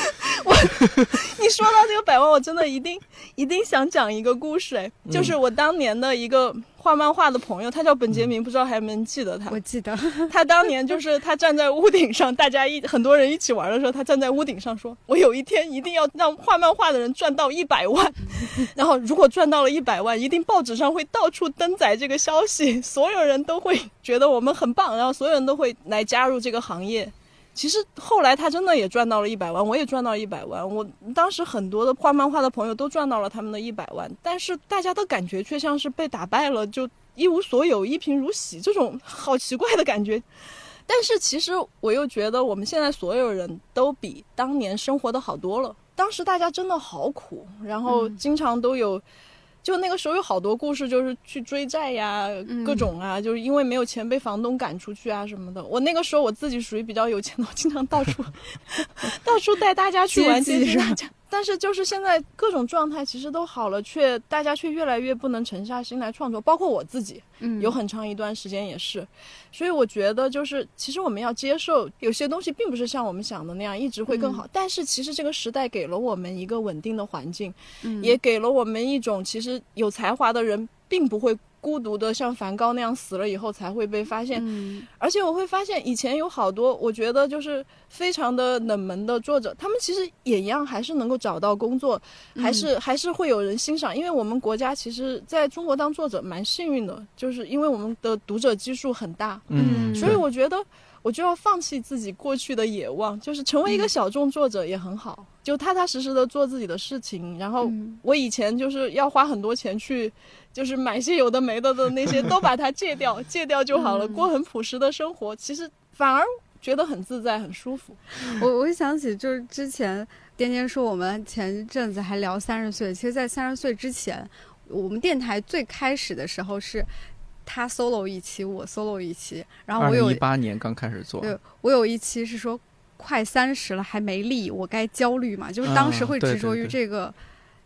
你说到这个百万，我真的一定一定想讲一个故事，哎，就是我当年的一个。画漫画的朋友，他叫本杰明，不知道还能记得他？我记得，他当年就是他站在屋顶上，大家一很多人一起玩的时候，他站在屋顶上说：“我有一天一定要让画漫画的人赚到一百万，然后如果赚到了一百万，一定报纸上会到处登载这个消息，所有人都会觉得我们很棒，然后所有人都会来加入这个行业。”其实后来他真的也赚到了一百万，我也赚到了一百万。我当时很多的画漫画的朋友都赚到了他们的一百万，但是大家的感觉却像是被打败了，就一无所有，一贫如洗，这种好奇怪的感觉。但是其实我又觉得我们现在所有人都比当年生活的好多了。当时大家真的好苦，然后经常都有。就那个时候有好多故事，就是去追债呀，各种啊，就是因为没有钱被房东赶出去啊什么的。我那个时候我自己属于比较有钱的，我经常到处 到处带大家去玩，接济大家。但是就是现在各种状态其实都好了，却大家却越来越不能沉下心来创作，包括我自己，嗯，有很长一段时间也是。所以我觉得就是其实我们要接受有些东西并不是像我们想的那样一直会更好，但是其实这个时代给了我们一个稳定的环境，嗯，也给了我们一种其实有才华的人并不会。孤独的像梵高那样死了以后才会被发现，而且我会发现以前有好多我觉得就是非常的冷门的作者，他们其实也一样还是能够找到工作，还是还是会有人欣赏。因为我们国家其实在中国当作者蛮幸运的，就是因为我们的读者基数很大，嗯，所以我觉得我就要放弃自己过去的野望，就是成为一个小众作者也很好，就踏踏实实的做自己的事情。然后我以前就是要花很多钱去。就是买些有的没的的那些都把它戒掉，戒掉就好了，过很朴实的生活，其实反而觉得很自在、很舒服。我我想起就是之前颠颠说我们前阵子还聊三十岁，其实，在三十岁之前，我们电台最开始的时候是他 solo 一期，我 solo 一期，然后我有一八年刚开始做，对我有一期是说快三十了还没立，我该焦虑嘛？就是当时会执着于这个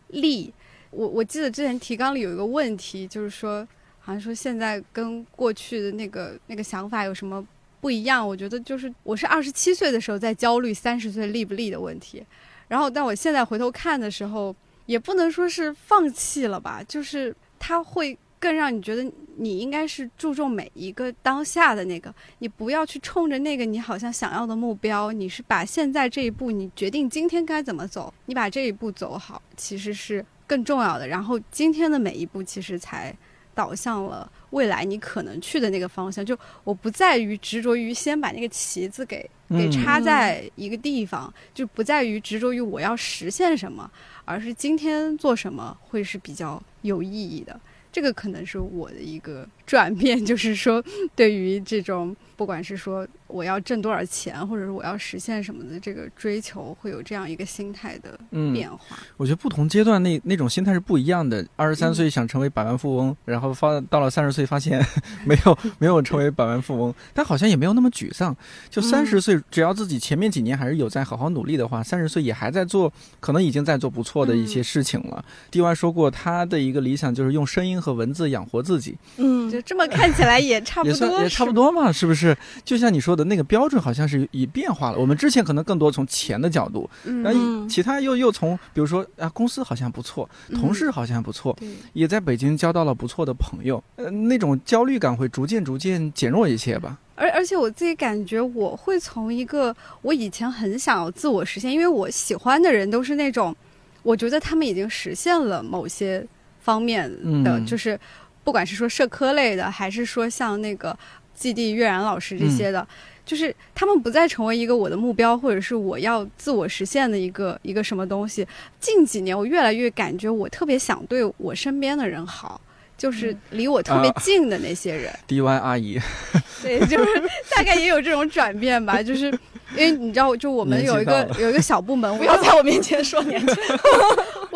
立。我我记得之前提纲里有一个问题，就是说，好像说现在跟过去的那个那个想法有什么不一样？我觉得就是我是二十七岁的时候在焦虑三十岁立不立的问题，然后但我现在回头看的时候，也不能说是放弃了吧，就是他会更让你觉得你应该是注重每一个当下的那个，你不要去冲着那个你好像想要的目标，你是把现在这一步，你决定今天该怎么走，你把这一步走好，其实是。更重要的，然后今天的每一步其实才导向了未来你可能去的那个方向。就我不在于执着于先把那个旗子给给插在一个地方，就不在于执着于我要实现什么，而是今天做什么会是比较有意义的。这个可能是我的一个转变，就是说对于这种不管是说。我要挣多少钱，或者是我要实现什么的这个追求，会有这样一个心态的变化。我觉得不同阶段那那种心态是不一样的。二十三岁想成为百万富翁，然后发到了三十岁发现 没有 没有成为百万富翁，但好像也没有那么沮丧。就三十岁，只要自己前面几年还是有在好好努力的话，三十岁也还在做，可能已经在做不错的一些事情了。D Y 说过，他的一个理想就是用声音和文字养活自己。嗯，就这么看起来也差不多，也差不多嘛，是不是？就像你说的。那个标准好像是已变化了。我们之前可能更多从钱的角度，然后其他又又从，比如说啊，公司好像不错，同事好像不错，也在北京交到了不错的朋友，呃，那种焦虑感会逐渐逐渐减弱一些吧。而而且我自己感觉，我会从一个我以前很想要自我实现，因为我喜欢的人都是那种，我觉得他们已经实现了某些方面的，就是不管是说社科类的，还是说像那个。季地月然老师这些的，就是他们不再成为一个我的目标，或者是我要自我实现的一个一个什么东西。近几年，我越来越感觉我特别想对我身边的人好，就是离我特别近的那些人。D Y 阿姨，对，就是大概也有这种转变吧。就是因为你知道，就我们有一个有一个小部门，不要在我面前说年纪，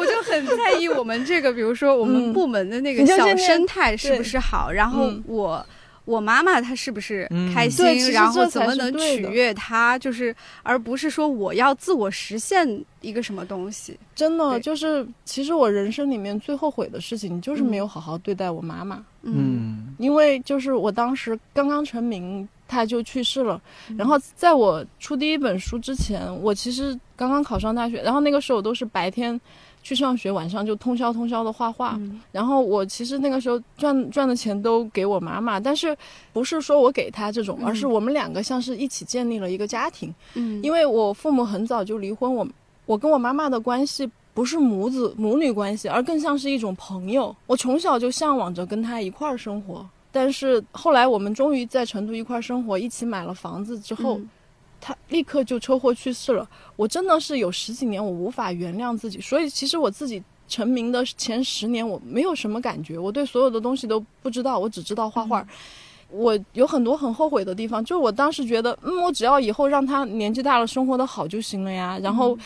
我就很在意我们这个，比如说我们部门的那个小生态是不是好。然后我。我妈妈她是不是开心，然后怎么能取悦她，就是而不是说我要自我实现一个什么东西。真的就是，其实我人生里面最后悔的事情，就是嗯没有好好对待我妈妈。嗯因为就是我当时刚刚成名，她就去世了。嗯然后在我出第一本书之前，我其实刚刚考上大学，然后那个时候都是白天去上学，晚上就通宵通宵的画画。嗯然后我其实那个时候赚赚的钱都给我妈妈，但是不是说我给她这种，嗯而是我们两个像是一起建立了一个家庭。嗯，因为我父母很早就离婚，我我跟我妈妈的关系不是母子母女关系，而更像是一种朋友。我从小就向往着跟她一块儿生活，但是后来我们终于在成都一块儿生活，一起买了房子之后，嗯她立刻就车祸去世了。我真的是有十几年我无法原谅自己，所以其实我自己。成名的前十年，我没有什么感觉，我对所有的东西都不知道，我只知道画画。我有很多很后悔的地方，就是我当时觉得，嗯，我只要以后让他年纪大了生活的好就行了呀。然后，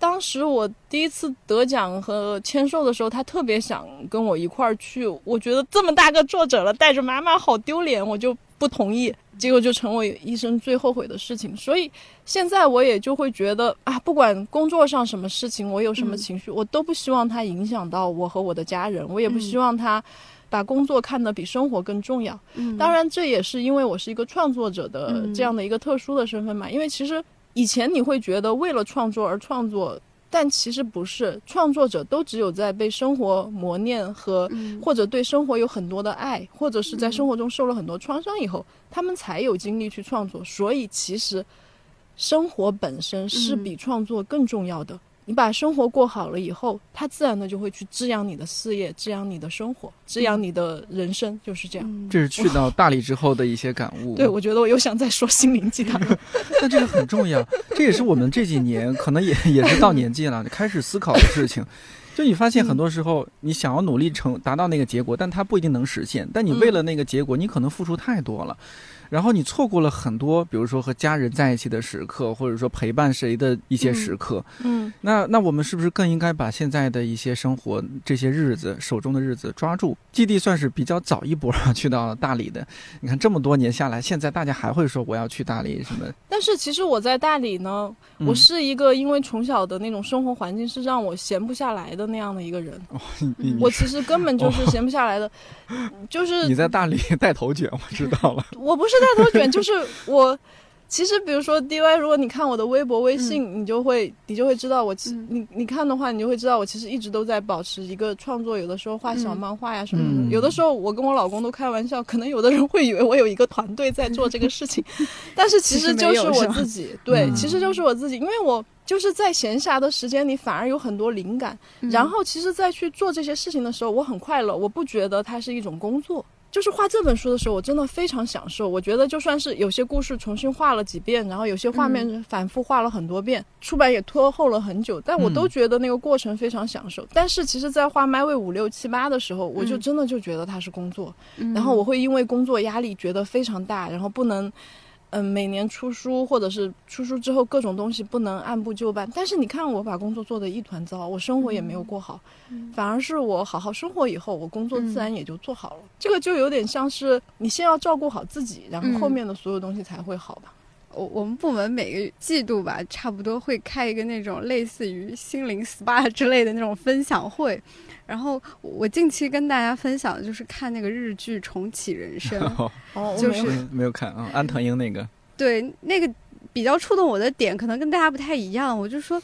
当时我第一次得奖和签售的时候，他特别想跟我一块儿去，我觉得这么大个作者了，带着妈妈好丢脸，我就不同意。结果就成为一生最后悔的事情。所以现在我也就会觉得啊，不管工作上什么事情，我有什么嗯情绪，我都不希望它影响到我和我的家人，我也不嗯希望他把工作看得比生活更重要。嗯当然，这也是因为我是一个创作者的嗯这样的一个特殊的身份嘛。因为其实以前你会觉得为了创作而创作，但其实不是，创作者都只有在被生活磨练和嗯或者对生活有很多的爱，或者是在生活中受了很多创伤以后，他们才有精力去创作。所以其实生活本身是嗯比创作更重要的。你把生活过好了以后，它自然的就会去滋养你的事业，滋养你的生活，滋养你的人生，就是这样。嗯这是去到大理之后的一些感悟。对，我觉得我又想再说心灵鸡汤了。但这个很重要，这也是我们这几年可能也也是到年纪了，开始思考的事情。就你发现很多时候，你想要努力成达到那个结果，但它不一定能实现。但你为了那个结果，你可能付出太多了，然后你错过了很多，比如说和家人在一起的时刻，或者说陪伴谁的一些时刻。嗯，那那我们是不是更应该把现在的一些生活这些日子手中的日子抓住？基地算是比较早一波去到大理的。你看这么多年下来，现在大家还会说我要去大理什么？但是其实我在大理呢，嗯我是一个因为从小的那种生活环境是让我闲不下来的那样的一个人。我其实根本就是 闲不下来的，就是你在大理带头卷，我知道了。我不是带多卷，就是我。其实，比如说 DY，如果你看我的微博、微信，你就会你就会知道我其、嗯你你看的话，你就会知道我其实一直都在保持一个创作。有的时候画小嗯漫画呀什么的，嗯有的时候我跟我老公都开玩笑，可能有的人会以为我有一个团队在做这个事情，但是其实就是我自己。对，嗯其实就是我自己，因为我就是在闲暇的时间里反而有很多灵感，嗯然后其实，在去做这些事情的时候，我很快乐，我不觉得它是一种工作。就是画这本书的时候，我真的非常享受。我觉得就算是有些故事重新画了几遍，然后有些画面反复画了很多遍，出版也拖后了很久，但我都觉得那个过程非常享受。但是其实，在画《麦位五六七八》的时候，我就真的就觉得它是工作，嗯然后我会因为工作压力觉得非常大，然后不能。嗯，每年出书，或者是出书之后各种东西不能按部就班。但是你看，我把工作做得一团糟，我生活也没有过好，反而是我好好生活以后，我工作自然也就做好了。这个就有点像是你先要照顾好自己，然后后面的所有东西才会好吧。我我们部门每个季度吧，差不多会开一个那种类似于心灵 SPA 之类的那种分享会。然后我近期跟大家分享的就是看那个日剧《重启人生 》，哦，就是没有嗯没有看啊，安藤英那个，对那个比较触动我的点，可能跟大家不太一样。我就说，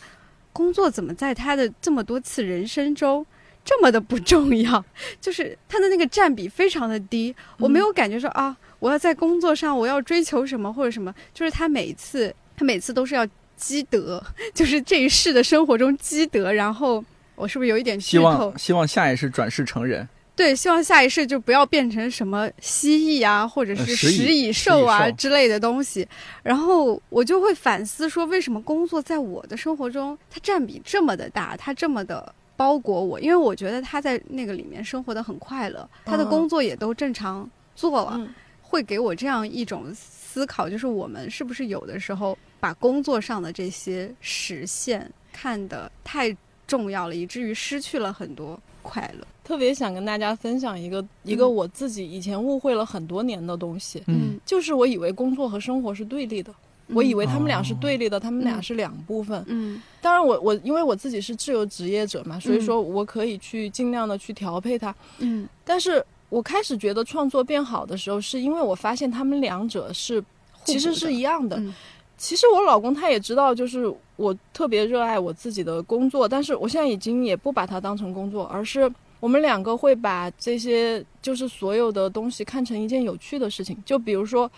工作怎么在他的这么多次人生中这么的不重要？就是他的那个占比非常的低，我没有感觉说啊，我要在工作上我要追求什么或者什么，就是他每一次他每次都是要积德，就是这一世的生活中积德，然后。我是不是有一点希剧透望？希望下一世转世成人。对，希望下一世就不要变成什么蜥蜴啊，或者是呃食蚁兽啊之类的东西。然后我就会反思说，为什么工作在我的生活中它占比这么的大，它这么的包裹我？因为我觉得他在那个里面生活的很快乐，他的嗯工作也都正常做了，嗯会给我这样一种思考，就是我们是不是有的时候把工作上的这些实现看得太重要了，以至于失去了很多快乐。特别想跟大家分享一个一个我自己以前误会了很多年的东西，嗯就是我以为工作和生活是对立的，我以为他们俩是对立的，他们俩是两部分。嗯当然我，我因为我自己是自由职业者嘛，所以说我可以去尽量的去调配它。嗯但是我开始觉得创作变好的时候，是因为我发现他们两者是其实是一样的。嗯其实我老公他也知道，就是我特别热爱我自己的工作，但是我现在已经也不把它当成工作，而是我们两个会把这些就是所有的东西看成一件有趣的事情。就比如说，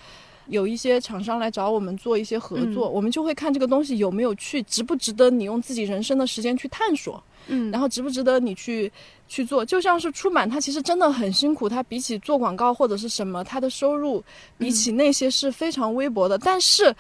有一些厂商来找我们做一些合作，我们就会看这个东西有没有趣，值不值得你用自己人生的时间去探索。嗯，然后值不值得你去去做？就像是出版，它其实真的很辛苦，它比起做广告或者是什么，它的收入比起那些是非常微薄的，但是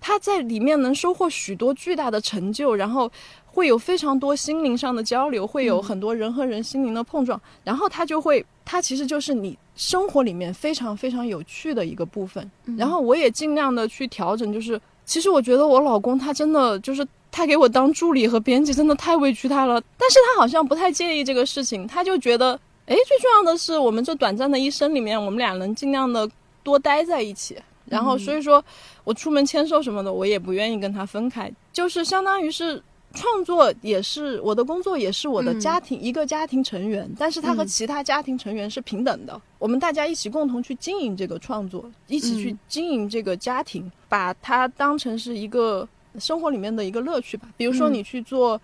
它在里面能收获许多巨大的成就，然后。会有非常多心灵上的交流，会有很多人和人心灵的碰撞，然后它就会，它其实就是你生活里面非常非常有趣的一个部分。然后我也尽量的去调整，就是其实我觉得我老公他真的就是他给我当助理和编辑，真的太委屈他了。但是他好像不太介意这个事情，他就觉得，哎，最重要的是我们这短暂的一生里面，我们俩能尽量的多待在一起。然后所以说我出门签售什么的，我也不愿意跟他分开，就是相当于是。创作也是我的工作，也是我的家庭、一个家庭成员，但是他和其他家庭成员是平等的。我们大家一起共同去经营这个创作，一起去经营这个家庭，把它当成是一个生活里面的一个乐趣吧。比如说你去做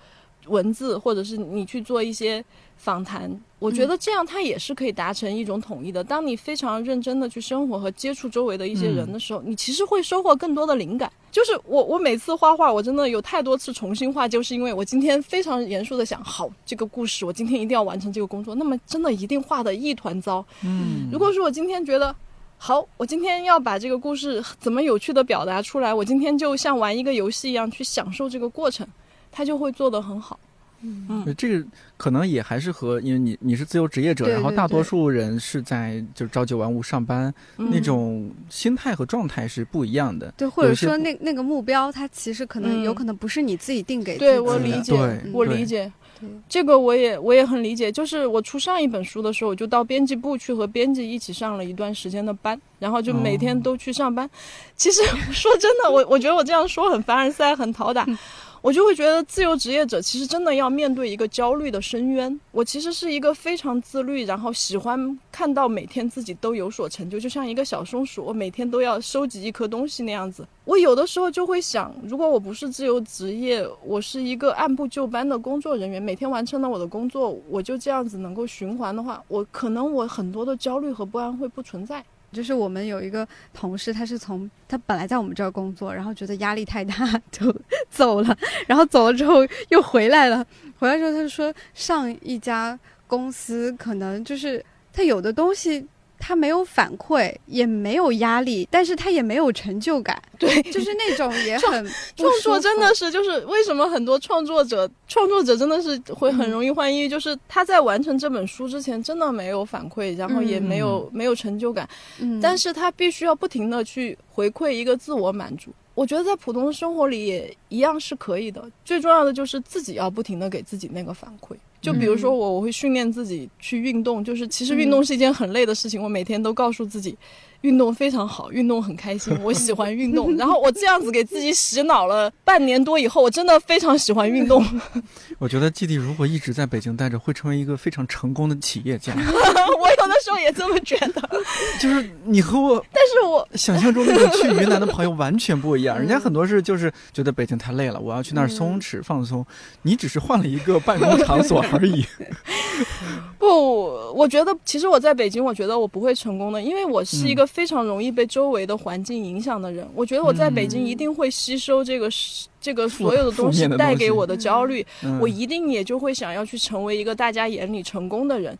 文字，或者是你去做一些访谈，我觉得这样它也是可以达成一种统一的。当你非常认真的去生活和接触周围的一些人的时候，你其实会收获更多的灵感。就是我，我每次画画，我真的有太多次重新画，就是因为我今天非常严肃的想，好，这个故事我今天一定要完成这个工作，那么真的一定画的一团糟。嗯，如果说我今天觉得好，我今天要把这个故事怎么有趣的表达出来，我今天就像玩一个游戏一样去享受这个过程，他就会做得很好。嗯，这个可能也还是和因为你你是自由职业者，对对然后大多数人是在就朝九晚五上班，嗯那种心态和状态是不一样的。对，或者说那那个目标，它其实可能嗯。有可能不是你自己定给自己对我理解我理解。对这个我也我也很理解，就是我出上一本书的时候，我就到编辑部去和编辑一起上了一段时间的班，然后就每天哦都去上班。其实 说真的，我我觉得我这样说很凡尔赛，很讨打。我就会觉得自由职业者其实真的要面对一个焦虑的深渊。我其实是一个非常自律，然后喜欢看到每天自己都有所成就，就像一个小松鼠，我每天都要收集一颗东西那样子。我有的时候就会想，如果我不是自由职业，我是一个按部就班的工作人员，每天完成了我的工作，我就这样子能够循环的话，我可能我很多的焦虑和不安会不存在。就是我们有一个同事，他是从他本来在我们这儿工作，然后觉得压力太大 就走了，然后走了之后又回来了。回来之后他就说，上一家公司可能就是他有的东西他没有反馈，也没有压力，但是他也没有成就感，对，就是那种也很创作真的是，就是为什么很多创作者，创作者真的是会很容易患抑郁，就是他在完成这本书之前真的没有反馈，然后也没有、没有成就感，嗯，但是他必须要不停的去回馈一个自我满足。我觉得在普通的生活里也一样是可以的，最重要的就是自己要不停的给自己那个反馈。就比如说我，我会训练自己去运动，就是其实运动是一件很累的事情，我每天都告诉自己，运动非常好，运动很开心，我喜欢运动。然后我这样子给自己洗脑了半年多以后，我真的非常喜欢运动。我觉得弟弟如果一直在北京待着，会成为一个非常成功的企业家。我有的时候也这么觉得，就是你和我但是我想象中那个去云南的朋友完全不一样，人家很多是就是觉得北京太累了，我要去那儿松弛放松。你只是换了一个办公场所而已。不，我觉得其实我在北京，我觉得我不会成功的，因为我是一个非常容易被周围的环境影响的人。我觉得我在北京一定会吸收这个这个所有的东西负面的东西带给我的焦虑，嗯我一定也就会想要去成为一个大家眼里成功的人。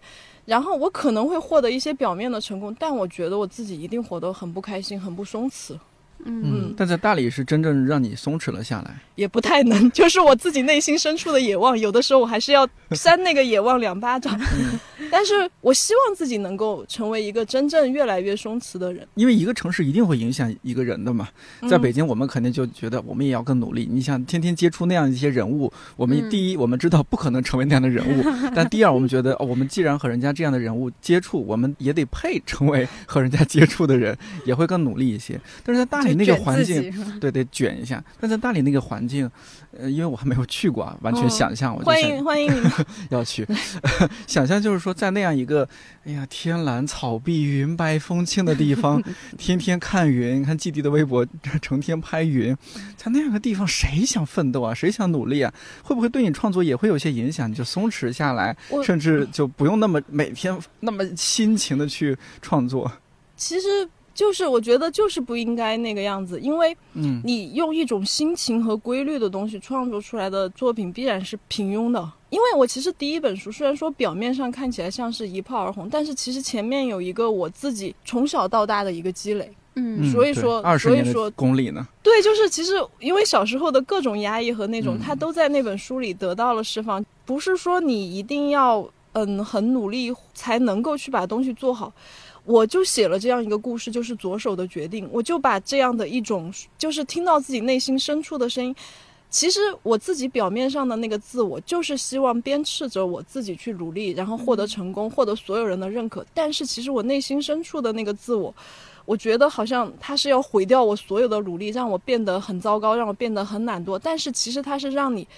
然后我可能会获得一些表面的成功，但我觉得我自己一定活得很不开心，很不松弛。嗯，但在大理是真正让你松弛了下来。也不太能，就是我自己内心深处的野望，有的时候我还是要扇那个野望两巴掌。但是我希望自己能够成为一个真正越来越松弛的人。因为一个城市一定会影响一个人的嘛。在北京，我们肯定就觉得我们也要更努力。你想天天接触那样一些人物，我们第一我们知道不可能成为那样的人物，但第二我们觉得，哦，我们既然和人家这样的人物接触，我们也得配成为和人家接触的人，也会更努力一些。但是在大理那个环境，对，得卷一下。但在大理那个环境。呃，因为我还没有去过，完全想象。我欢迎欢迎你们 要去，想象就是说，在那样一个，哎呀，天蓝草碧、云白风轻的地方，天天看云，看季弟的微博，成天拍云，在那样的地方，谁想奋斗啊？谁想努力啊？会不会对你创作也会有些影响？你就松弛下来，甚至就不用那么每天那么辛勤的去创作。其实。就是我觉得就是不应该那个样子，因为，嗯，你用一种心情和规律的东西创作出来的作品必然是平庸的。因为我其实第一本书虽然说表面上看起来像是一炮而红，但是其实前面有一个我自己从小到大的一个积累，嗯，所以说，所以说功力呢？对，就是其实因为小时候的各种压抑和那种，他都在那本书里得到了释放。不是说你一定要嗯很努力才能够去把东西做好。我就写了这样一个故事，就是左手的决定。我就把这样的一种，就是听到自己内心深处的声音。其实我自己表面上的那个自我，就是希望鞭笞着我自己去努力，然后获得成功，获得所有人的认可。但是其实我内心深处的那个自我，我觉得好像他是要毁掉我所有的努力，让我变得很糟糕，让我变得很懒惰。但是其实他是让你。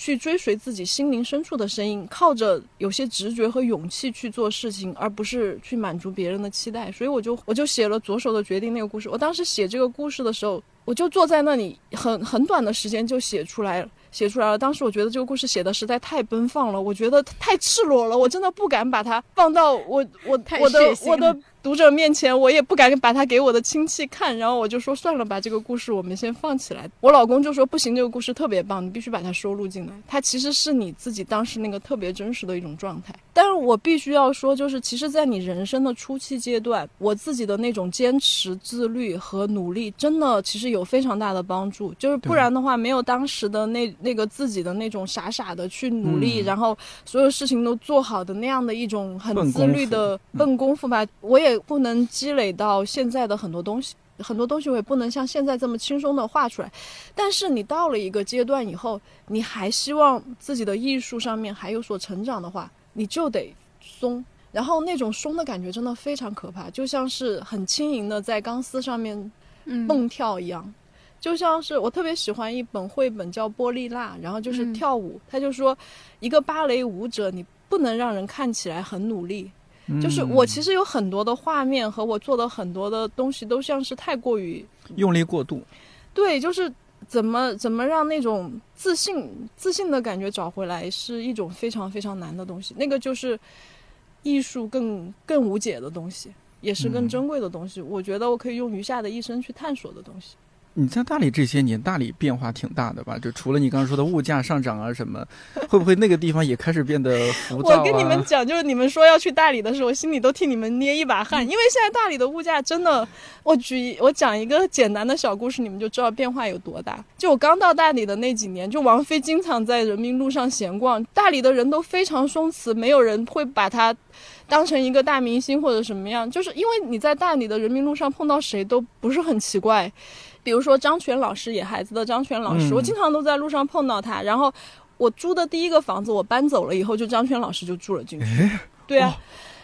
去追随自己心灵深处的声音，靠着有些直觉和勇气去做事情，而不是去满足别人的期待。所以我就我就写了左手的决定那个故事。我当时写这个故事的时候，我就坐在那里，很很短的时间就写出来了，写出来了。当时我觉得这个故事写的实在太奔放了，我觉得太赤裸了，我真的不敢把它放到我我我的我的。读者面前，我也不敢把它给我的亲戚看，然后我就说算了吧，这个故事我们先放起来。我老公就说不行，这个故事特别棒，你必须把它收录进来。它其实是你自己当时那个特别真实的一种状态。但是我必须要说，就是其实，在你人生的初期阶段，我自己的那种坚持、自律和努力，真的其实有非常大的帮助。就是不然的话，没有当时的那那个自己的那种傻傻的去努力，然后所有事情都做好的那样的一种很自律的笨功夫吧，我也。不能积累到现在的很多东西，很多东西我也不能像现在这么轻松的画出来。但是你到了一个阶段以后，你还希望自己的艺术上面还有所成长的话，你就得松。然后那种松的感觉真的非常可怕，就像是很轻盈的在钢丝上面蹦跳一样。就像是我特别喜欢一本绘本叫《波丽娜》，然后就是跳舞，他就说一个芭蕾舞者，你不能让人看起来很努力。就是我其实有很多的画面和我做的很多的东西都像是太过于用力过度，对，就是怎么怎么让那种自信自信的感觉找回来是一种非常非常难的东西，那个就是艺术更更无解的东西，也是更珍贵的东西。我觉得我可以用余下的一生去探索的东西。你在大理这些年，大理变化挺大的吧？就除了你刚刚说的物价上涨啊什么，会不会那个地方也开始变得浮躁？我跟你们讲，就是你们说要去大理的时候，我心里都替你们捏一把汗，因为现在大理的物价真的，我举我讲一个简单的小故事，你们就知道变化有多大。就我刚到大理的那几年，就王菲经常在人民路上闲逛，大理的人都非常松弛，没有人会把她当成一个大明星或者什么样，就是因为你在大理的人民路上碰到谁都不是很奇怪。比如说张全老师，野孩子的张全老师，我经常都在路上碰到他。然后我租的第一个房子，我搬走了以后，就张全老师就住了进去。对啊，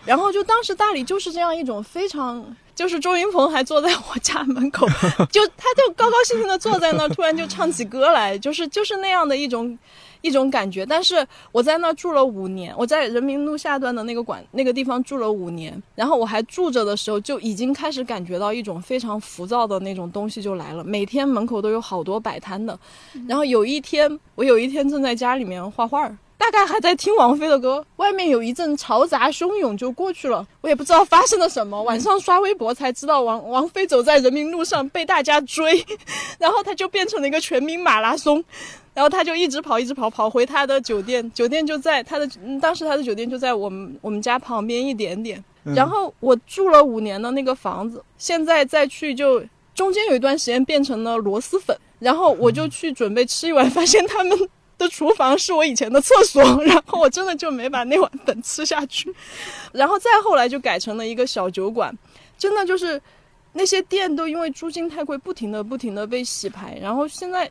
然后就当时大理就是这样一种非常，就是周云鹏还坐在我家门口，就他就高高兴兴的坐在那儿，突然就唱起歌来，就是就是那样的一种。一种感觉，但是我在那住了五年，我在人民路下段的那个馆那个地方住了五年，然后我还住着的时候，就已经开始感觉到一种非常浮躁的那种东西就来了。每天门口都有好多摆摊的，然后有一天，我有一天正在家里面画画，大概还在听王菲的歌，外面有一阵嘈杂汹涌就过去了，我也不知道发生了什么。晚上刷微博才知道王 王菲走在人民路上被大家追，然后他就变成了一个全民马拉松。然后他就一直跑，一直跑，跑回他的酒店，酒店就在他的当时他的酒店就在我们我们家旁边一点点。然后我住了五年的那个房子，现在再去就中间有一段时间变成了螺蛳粉，然后我就去准备吃一碗，发现他们的厨房是我以前的厕所，然后我真的就没把那碗粉吃下去。然后再后来就改成了一个小酒馆，真的就是那些店都因为租金太贵，不停的不停的被洗牌。然后现在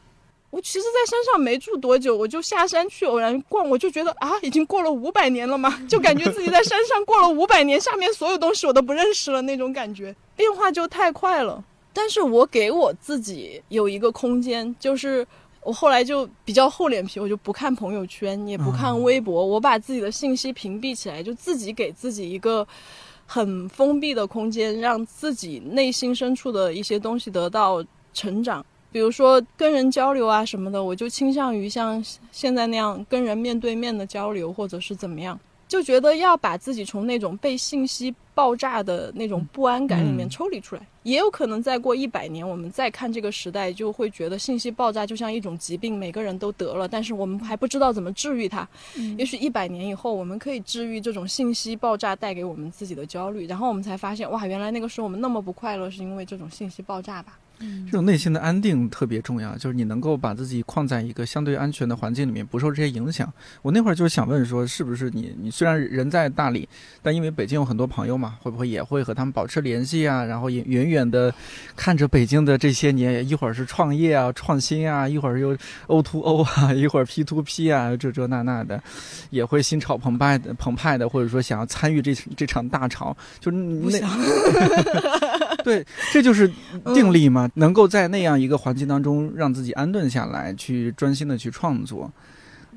我其实，在山上没住多久，我就下山去偶然逛，我就觉得啊，已经过了五百年了吗？就感觉自己在山上过了五百年，下面所有东西我都不认识了那种感觉，变化就太快了。但是我给我自己有一个空间，就是我后来就比较厚脸皮，我就不看朋友圈，也不看微博，我把自己的信息屏蔽起来，就自己给自己一个很封闭的空间，让自己内心深处的一些东西得到成长。比如说跟人交流啊什么的，我就倾向于像现在那样跟人面对面的交流，或者是怎么样，就觉得要把自己从那种被信息爆炸的那种不安感里面抽离出来。也有可能再过一百年，我们再看这个时代，就会觉得信息爆炸就像一种疾病，每个人都得了，但是我们还不知道怎么治愈它。也许一百年以后，我们可以治愈这种信息爆炸带给我们自己的焦虑，然后我们才发现，哇，原来那个时候我们那么不快乐，是因为这种信息爆炸吧。这种内心的安定特别重要，就是你能够把自己框在一个相对安全的环境里面，不受这些影响。我那会儿就是想问说，是不是你你虽然人在大理，但因为北京有很多朋友嘛，会不会也会和他们保持联系啊？然后也远远的看着北京的这些年，一会儿是创业啊、创新啊，一会儿又 O to O 啊，一会儿 P to P 啊，这这那那的，也会心潮澎湃的、澎湃的，或者说想要参与这这场大潮，就那对，这就是定力嘛。能够在那样一个环境当中让自己安顿下来，去专心的去创作，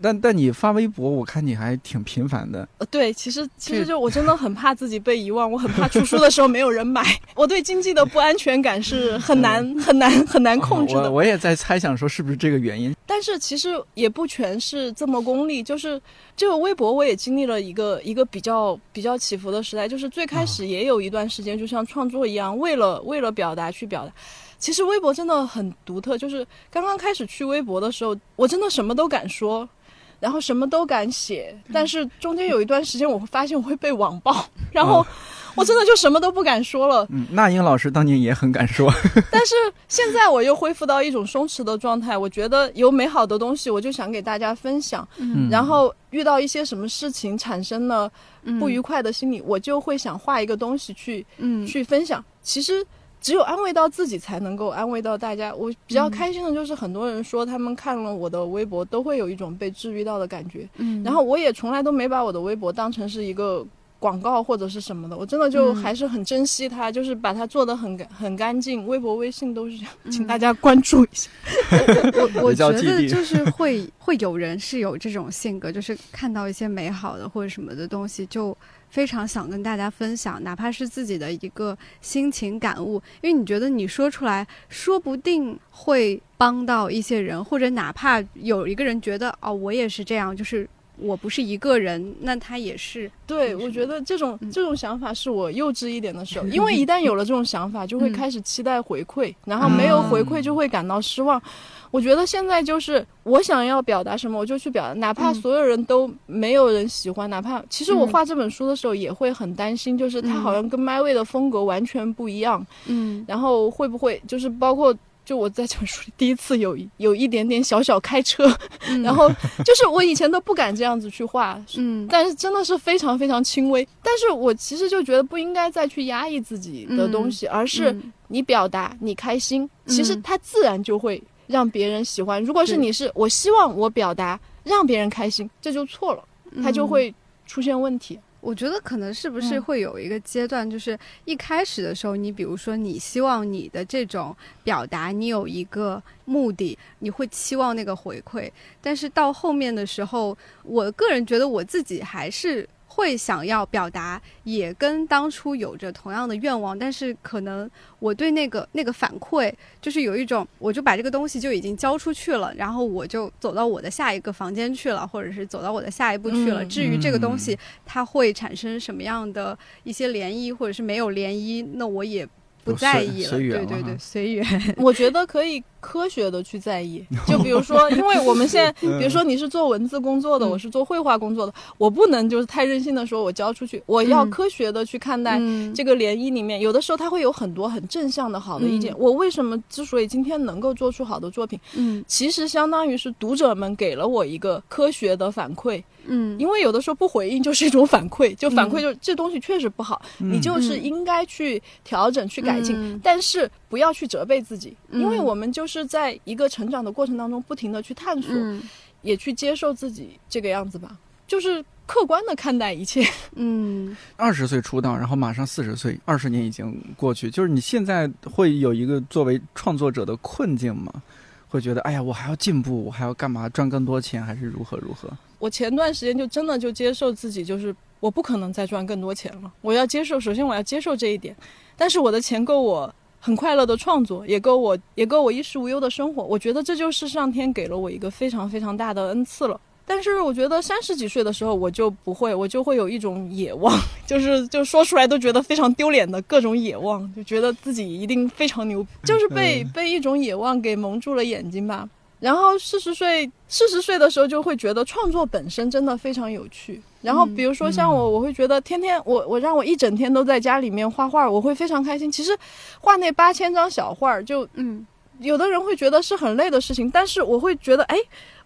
但但你发微博，我看你还挺频繁的。呃，对，其实其实就我真的很怕自己被遗忘，我很怕出书的时候没有人买，我对经济的不安全感是很难很难 很难控制的。我我也在猜想说是不是这个原因，但是其实也不全是这么功利，就是这个微博我也经历了一个一个比较比较起伏的时代，就是最开始也有一段时间就像创作一样，为了为了表达去表达。其实微博真的很独特，就是刚刚开始去微博的时候，我真的什么都敢说，然后什么都敢写。但是中间有一段时间，我会发现我会被网暴，然后我真的就什么都不敢说了。嗯，那英老师当年也很敢说，但是现在我又恢复到一种松弛的状态。我觉得有美好的东西，我就想给大家分享。嗯，然后遇到一些什么事情产生了不愉快的心理，我就会想画一个东西去，嗯，去分享。其实。只有安慰到自己，才能够安慰到大家。我比较开心的就是，很多人说他们看了我的微博，都会有一种被治愈到的感觉。嗯，然后我也从来都没把我的微博当成是一个广告或者是什么的，我真的就还是很珍惜它，就是把它做的很干很干净。微博、微信都是这样，请大家关注一下。我我觉得就是会会有人是有这种性格，就是看到一些美好的或者什么的东西就。非常想跟大家分享，哪怕是自己的一个心情感悟，因为你觉得你说出来，说不定会帮到一些人，或者哪怕有一个人觉得哦，我也是这样，就是我不是一个人，那他也是。对，我觉得这种这种想法是我幼稚一点的时候，因为一旦有了这种想法，就会开始期待回馈，然后没有回馈就会感到失望。我觉得现在就是我想要表达什么，我就去表达，哪怕所有人都没有人喜欢，哪怕其实我画这本书的时候也会很担心，就是它好像跟 My Way 的风格完全不一样，嗯，然后会不会就是包括就我在这本书里第一次有有一点点小小开车，然后就是我以前都不敢这样子去画，嗯，但是真的是非常非常轻微，但是我其实就觉得不应该再去压抑自己的东西，而是你表达你开心，其实它自然就会。让别人喜欢。如果是你，是我希望我表达让别人开心，这就错了，他就会出现问题。我觉得可能是不是会有一个阶段，就是一开始的时候，你比如说你希望你的这种表达，你有一个目的，你会期望那个回馈，但是到后面的时候，我个人觉得我自己还是。会想要表达，也跟当初有着同样的愿望，但是可能我对那个那个反馈，就是有一种，我就把这个东西就已经交出去了，然后我就走到我的下一个房间去了，或者是走到我的下一步去了。至于这个东西它会产生什么样的一些涟漪，或者是没有涟漪，那我也不在意了，随缘了对对对，随缘。我觉得可以科学的去在意，就比如说，因为我们现在，比如说你是做文字工作的，嗯。我是做绘画工作的，我不能就是太任性的说我交出去，我要嗯科学的去看待嗯。这个涟漪里面，有的时候它会有很多很正向的好的意见。嗯。我为什么之所以今天能够做出好的作品，嗯。其实相当于是读者们给了我一个科学的反馈，嗯，因为有的时候不回应就是一种反馈，就反馈嗯就这东西确实不好，嗯。你就是嗯。应该去调整、去改进。嗯。但是不要去责备自己，嗯。因为我们就是在一个成长的过程当中，不停的去探索，嗯也去接受自己这个样子吧，就是客观的看待一切。嗯二十岁出道，然后马上四十岁，二十年已经过去，就是你现在会有一个作为创作者的困境吗？会觉得哎呀，我还要进步，我还要干嘛？赚更多钱，还是如何如何？我前段时间就真的就接受自己，就是我不可能再赚更多钱了，我要接受，首先我要接受这一点，但是我的钱够我。很快乐的创作，也够我，也够我衣食无忧的生活。我觉得这就是上天给了我一个非常非常大的恩赐了。但是我觉得三十几岁的时候，我就不会，我就会有一种野望，就是就说出来都觉得非常丢脸的各种野望，就觉得自己一定非常牛，就是被、被一种野望给蒙住了眼睛吧。然后四十岁，四十岁的时候就会觉得创作本身真的非常有趣。然后比如说像我，我会觉得天天我我让我一整天都在家里面画画，我会非常开心。其实画那八千张小画，就嗯有的人会觉得是很累的事情，但是我会觉得，哎，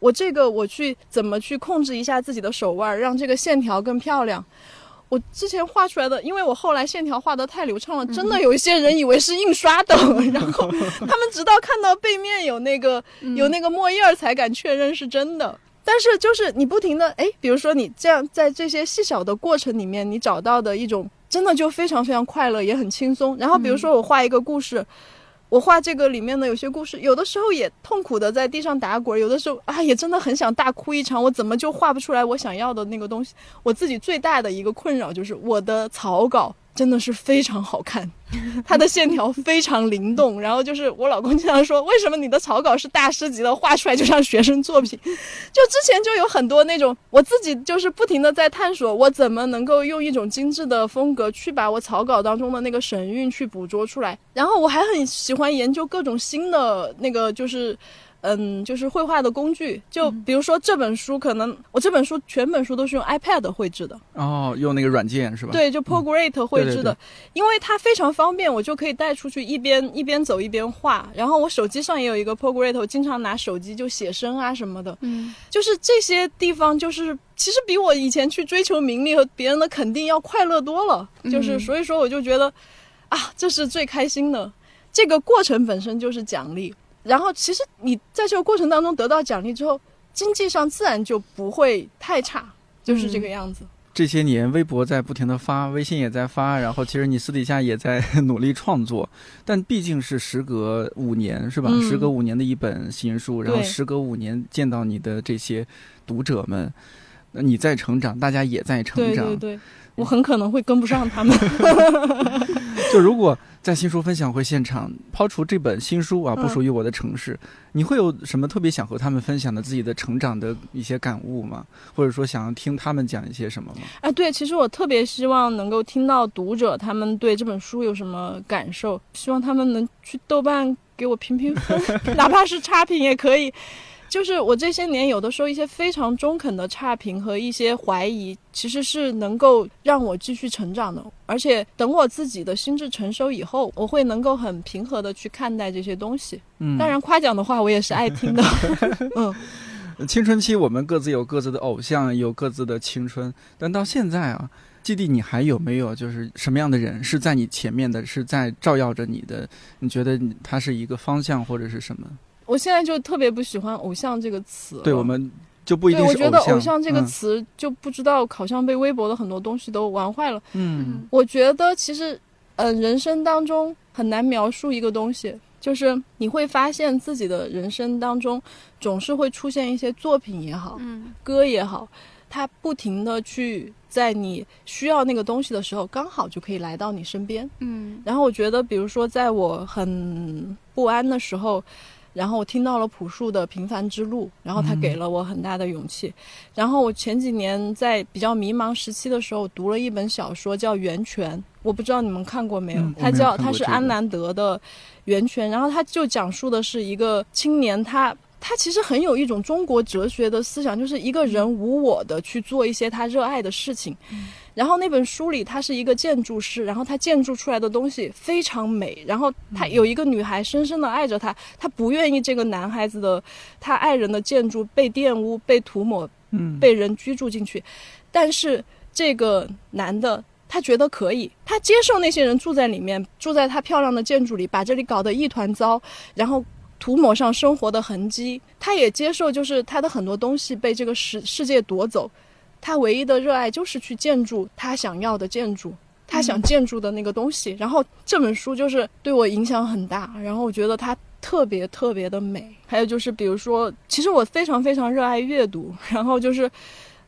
我这个我去怎么去控制一下自己的手腕，让这个线条更漂亮。我之前画出来的，因为我后来线条画得太流畅了，真的有一些人以为是印刷的，然后他们直到看到背面有那个有那个墨印儿才敢确认是真的。但是就是你不停的哎，比如说你这样在这些细小的过程里面，你找到的一种真的就非常非常快乐，也很轻松。然后比如说我画一个故事。我画这个里面的有些故事，有的时候也痛苦的在地上打滚，有的时候啊也真的很想大哭一场。我怎么就画不出来我想要的那个东西？我自己最大的一个困扰就是我的草稿真的是非常好看，它的线条非常灵动。然后就是我老公经常说，为什么你的草稿是大师级的，画出来就像学生作品？就之前就有很多那种，我自己就是不停的在探索，我怎么能够用一种精致的风格去把我草稿当中的那个神韵去捕捉出来。然后我还很喜欢研究各种新的那个就是。嗯，就是绘画的工具，就比如说这本书，可能我这本书全本书都是用 iPad 绘制的，哦，用那个软件是吧？对，就 Procreate 绘制的，对。对因为它非常方便，我就可以带出去一边一边走一边画。然后我手机上也有一个 Procreate，我经常拿手机就写生啊什么的，嗯。就是这些地方，就是其实比我以前去追求名利和别人的肯定要快乐多了。就是嗯所以说，我就觉得啊，这是最开心的，这个过程本身就是奖励。然后其实你在这个过程当中得到奖励之后，经济上自然就不会太差，就是这个样子。这些年微博在不停的发，微信也在发，然后其实你私底下也在努力创作，但毕竟是时隔五年是吧？嗯时隔五年的一本新书，然后时隔五年见到你的这些读者们，那你在成长，大家也在成长。对对对，我很可能会跟不上他们。就如果在新书分享会现场抛除这本新书啊，嗯不属于我的城市，你会有什么特别想和他们分享的自己的成长的一些感悟吗？或者说想要听他们讲一些什么吗？啊，对，其实我特别希望能够听到读者他们对这本书有什么感受，希望他们能去豆瓣给我评评分，哪怕是差评也可以。就是我这些年有的时候一些非常中肯的差评和一些怀疑，其实是能够让我继续成长的。而且等我自己的心智成熟以后，我会能够很平和的去看待这些东西。嗯，当然，夸奖的话我也是爱听的。嗯，青春期我们各自有各自的偶像，有各自的青春，但到现在啊，基地你还有没有就是什么样的人是在你前面的，是在照耀着你的？你觉得你他是一个方向或者是什么？我现在就特别不喜欢“偶像”这个词。对我们就不一对，定是我觉得偶像这个嗯词就不知道，好像被微博的很多东西都玩坏了。嗯我觉得其实，嗯、人生当中很难描述一个东西，就是你会发现自己的人生当中总是会出现一些作品也好，嗯歌也好，它不停的去在你需要那个东西的时候，刚好就可以来到你身边。嗯然后我觉得，比如说在我很不安的时候，然后我听到了朴树的《平凡之路》，然后他给了我很大的勇气。然后我前几年在比较迷茫时期的时候，读了一本小说叫《源泉》，我不知道你们看过没有？它叫它是安南德的《源泉》，然后它就讲述的是一个青年，他他其实很有一种中国哲学的思想，就是一个人无我的去做一些他热爱的事情。然后那本书里，他是一个建筑师，然后他建筑出来的东西非常美。然后他有一个女孩深深的爱着他，他不愿意这个男孩子的他爱人的建筑被玷污、被涂抹、被人居住进去。但是这个男的他觉得可以，他接受那些人住在里面，住在他漂亮的建筑里，把这里搞得一团糟，然后涂抹上生活的痕迹。他也接受，就是他的很多东西被这个世世界夺走。他唯一的热爱就是去建筑他想要的建筑，他想建筑的那个东西。然后这本书就是对我影响很大，然后我觉得它特别特别的美。还有就是，比如说，其实我非常非常热爱阅读，然后就是，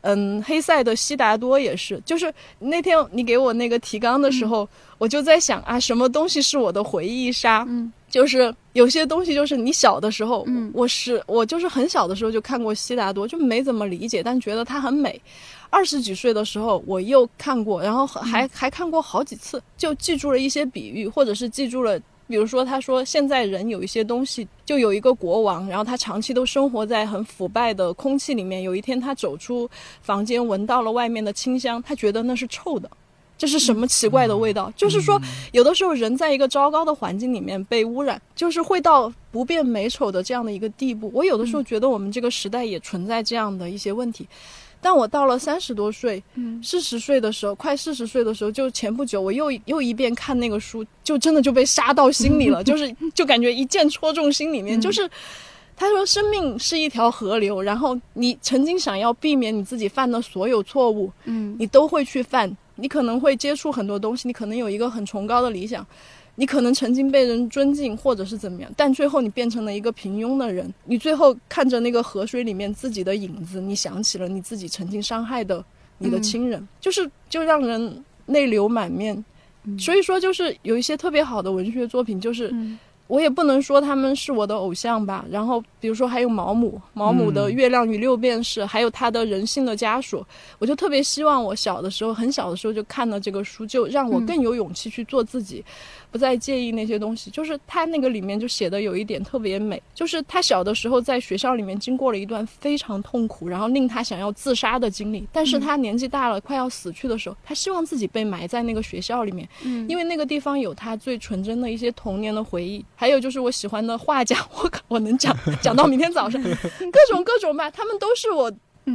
嗯，黑塞的《悉达多》也是。就是那天你给我那个提纲的时候，我就在想啊，什么东西是我的回忆杀？嗯。就是有些东西，就是你小的时候，我是我就是很小的时候就看过悉达多，就没怎么理解，但觉得它很美。二十几岁的时候我又看过，然后还还看过好几次，就记住了一些比喻，或者是记住了，比如说他说现在人有一些东西，就有一个国王，然后他长期都生活在很腐败的空气里面，有一天他走出房间，闻到了外面的清香，他觉得那是臭的。这是什么奇怪的味道？就是说，有的时候人在一个糟糕的环境里面被污染，就是会到不变美丑的这样的一个地步。我有的时候觉得我们这个时代也存在这样的一些问题。但我到了三十多岁、四十岁的时候，快四十岁的时候，就前不久我又又一遍看那个书，就真的就被杀到心里了，就是就感觉一剑戳中心里面。就是他说，生命是一条河流，然后你曾经想要避免你自己犯的所有错误，嗯，你都会去犯。你可能会接触很多东西，你可能有一个很崇高的理想，你可能曾经被人尊敬或者是怎么样，但最后你变成了一个平庸的人。你最后看着那个河水里面自己的影子，你想起了你自己曾经伤害的你的亲人，就是就让人泪流满面。所以说，就是有一些特别好的文学作品，就是。我也不能说他们是我的偶像吧。然后，比如说还有毛姆，毛姆的《月亮与六便士》，还有他的人性的枷锁，我就特别希望我小的时候，很小的时候就看了这个书，就让我更有勇气去做自己。不再介意那些东西，就是他那个里面就写的有一点特别美，就是他小的时候在学校里面经过了一段非常痛苦，然后令他想要自杀的经历。但是他年纪大了，快要死去的时候，他希望自己被埋在那个学校里面，嗯，因为那个地方有他最纯真的一些童年的回忆。还有就是我喜欢的画家，我靠，我能讲讲到明天早上，各种各种吧，他们都是我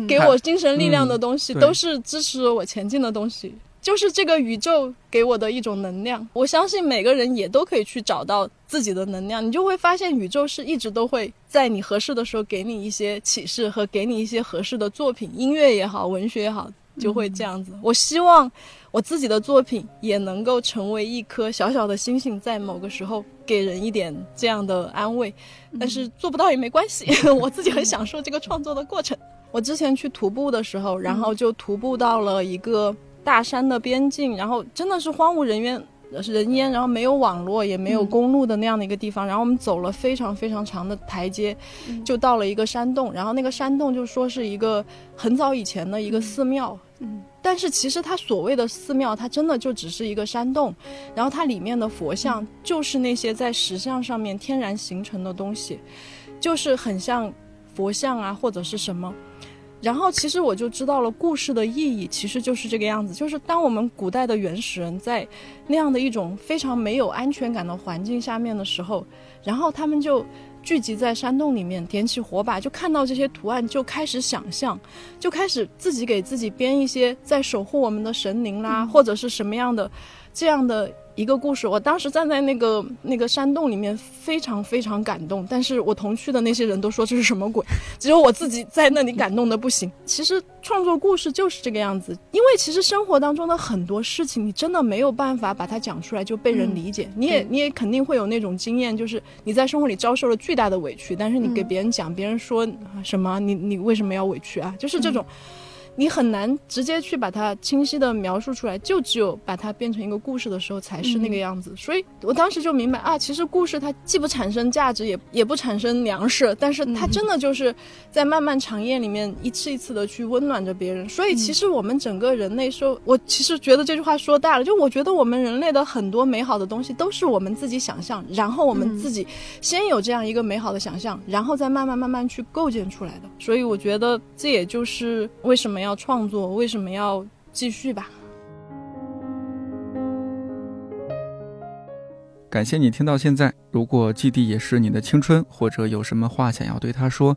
给我精神力量的东西，都是支持我前进的东西。就是这个宇宙给我的一种能量，我相信每个人也都可以去找到自己的能量，你就会发现宇宙是一直都会在你合适的时候给你一些启示和给你一些合适的作品，音乐也好，文学也好，就会这样子。我希望我自己的作品也能够成为一颗小小的星星，在某个时候给人一点这样的安慰，但是做不到也没关系，我自己很享受这个创作的过程。我之前去徒步的时候，然后就徒步到了一个。大山的边境，然后真的是荒无人烟，人烟，然后没有网络，也没有公路的那样的一个地方。然后我们走了非常非常长的台阶，就到了一个山洞。然后那个山洞就说是一个很早以前的一个寺庙，嗯，但是其实它所谓的寺庙，它真的就只是一个山洞。然后它里面的佛像就是那些在石像上面天然形成的东西，就是很像佛像啊，或者是什么。然后，其实我就知道了故事的意义，其实就是这个样子。就是当我们古代的原始人在那样的一种非常没有安全感的环境下面的时候，然后他们就聚集在山洞里面，点起火把，就看到这些图案，就开始想象，就开始自己给自己编一些在守护我们的神灵啦，或者是什么样的这样的。一个故事，我当时站在那个那个山洞里面，非常非常感动。但是我同去的那些人都说这是什么鬼，只有我自己在那里感动的不行。其实创作故事就是这个样子，因为其实生活当中的很多事情，你真的没有办法把它讲出来就被人理解。你也你也肯定会有那种经验，就是你在生活里遭受了巨大的委屈，但是你给别人讲，别人说什么你你为什么要委屈啊？就是这种。你很难直接去把它清晰的描述出来，就只有把它变成一个故事的时候才是那个样子。所以我当时就明白啊，其实故事它既不产生价值，也也不产生粮食，但是它真的就是在漫漫长夜里面一次一次的去温暖着别人。所以其实我们整个人类说，我其实觉得这句话说大了，就我觉得我们人类的很多美好的东西都是我们自己想象，然后我们自己先有这样一个美好的想象，然后再慢慢慢慢去构建出来的。所以我觉得这也就是为什么要。要创作，为什么要继续吧？感谢你听到现在。如果基地也是你的青春，或者有什么话想要对他说，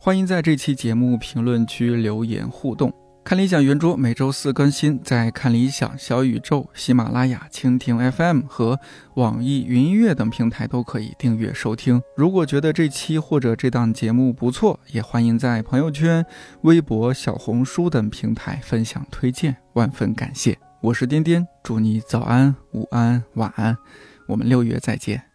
欢迎在这期节目评论区留言互动。看理想圆桌每周四更新，在看理想、小宇宙、喜马拉雅、蜻蜓 FM 和网易云音乐等平台都可以订阅收听。如果觉得这期或者这档节目不错，也欢迎在朋友圈、微博、小红书等平台分享推荐，万分感谢。我是颠颠，祝你早安、午安、晚安，我们六月再见。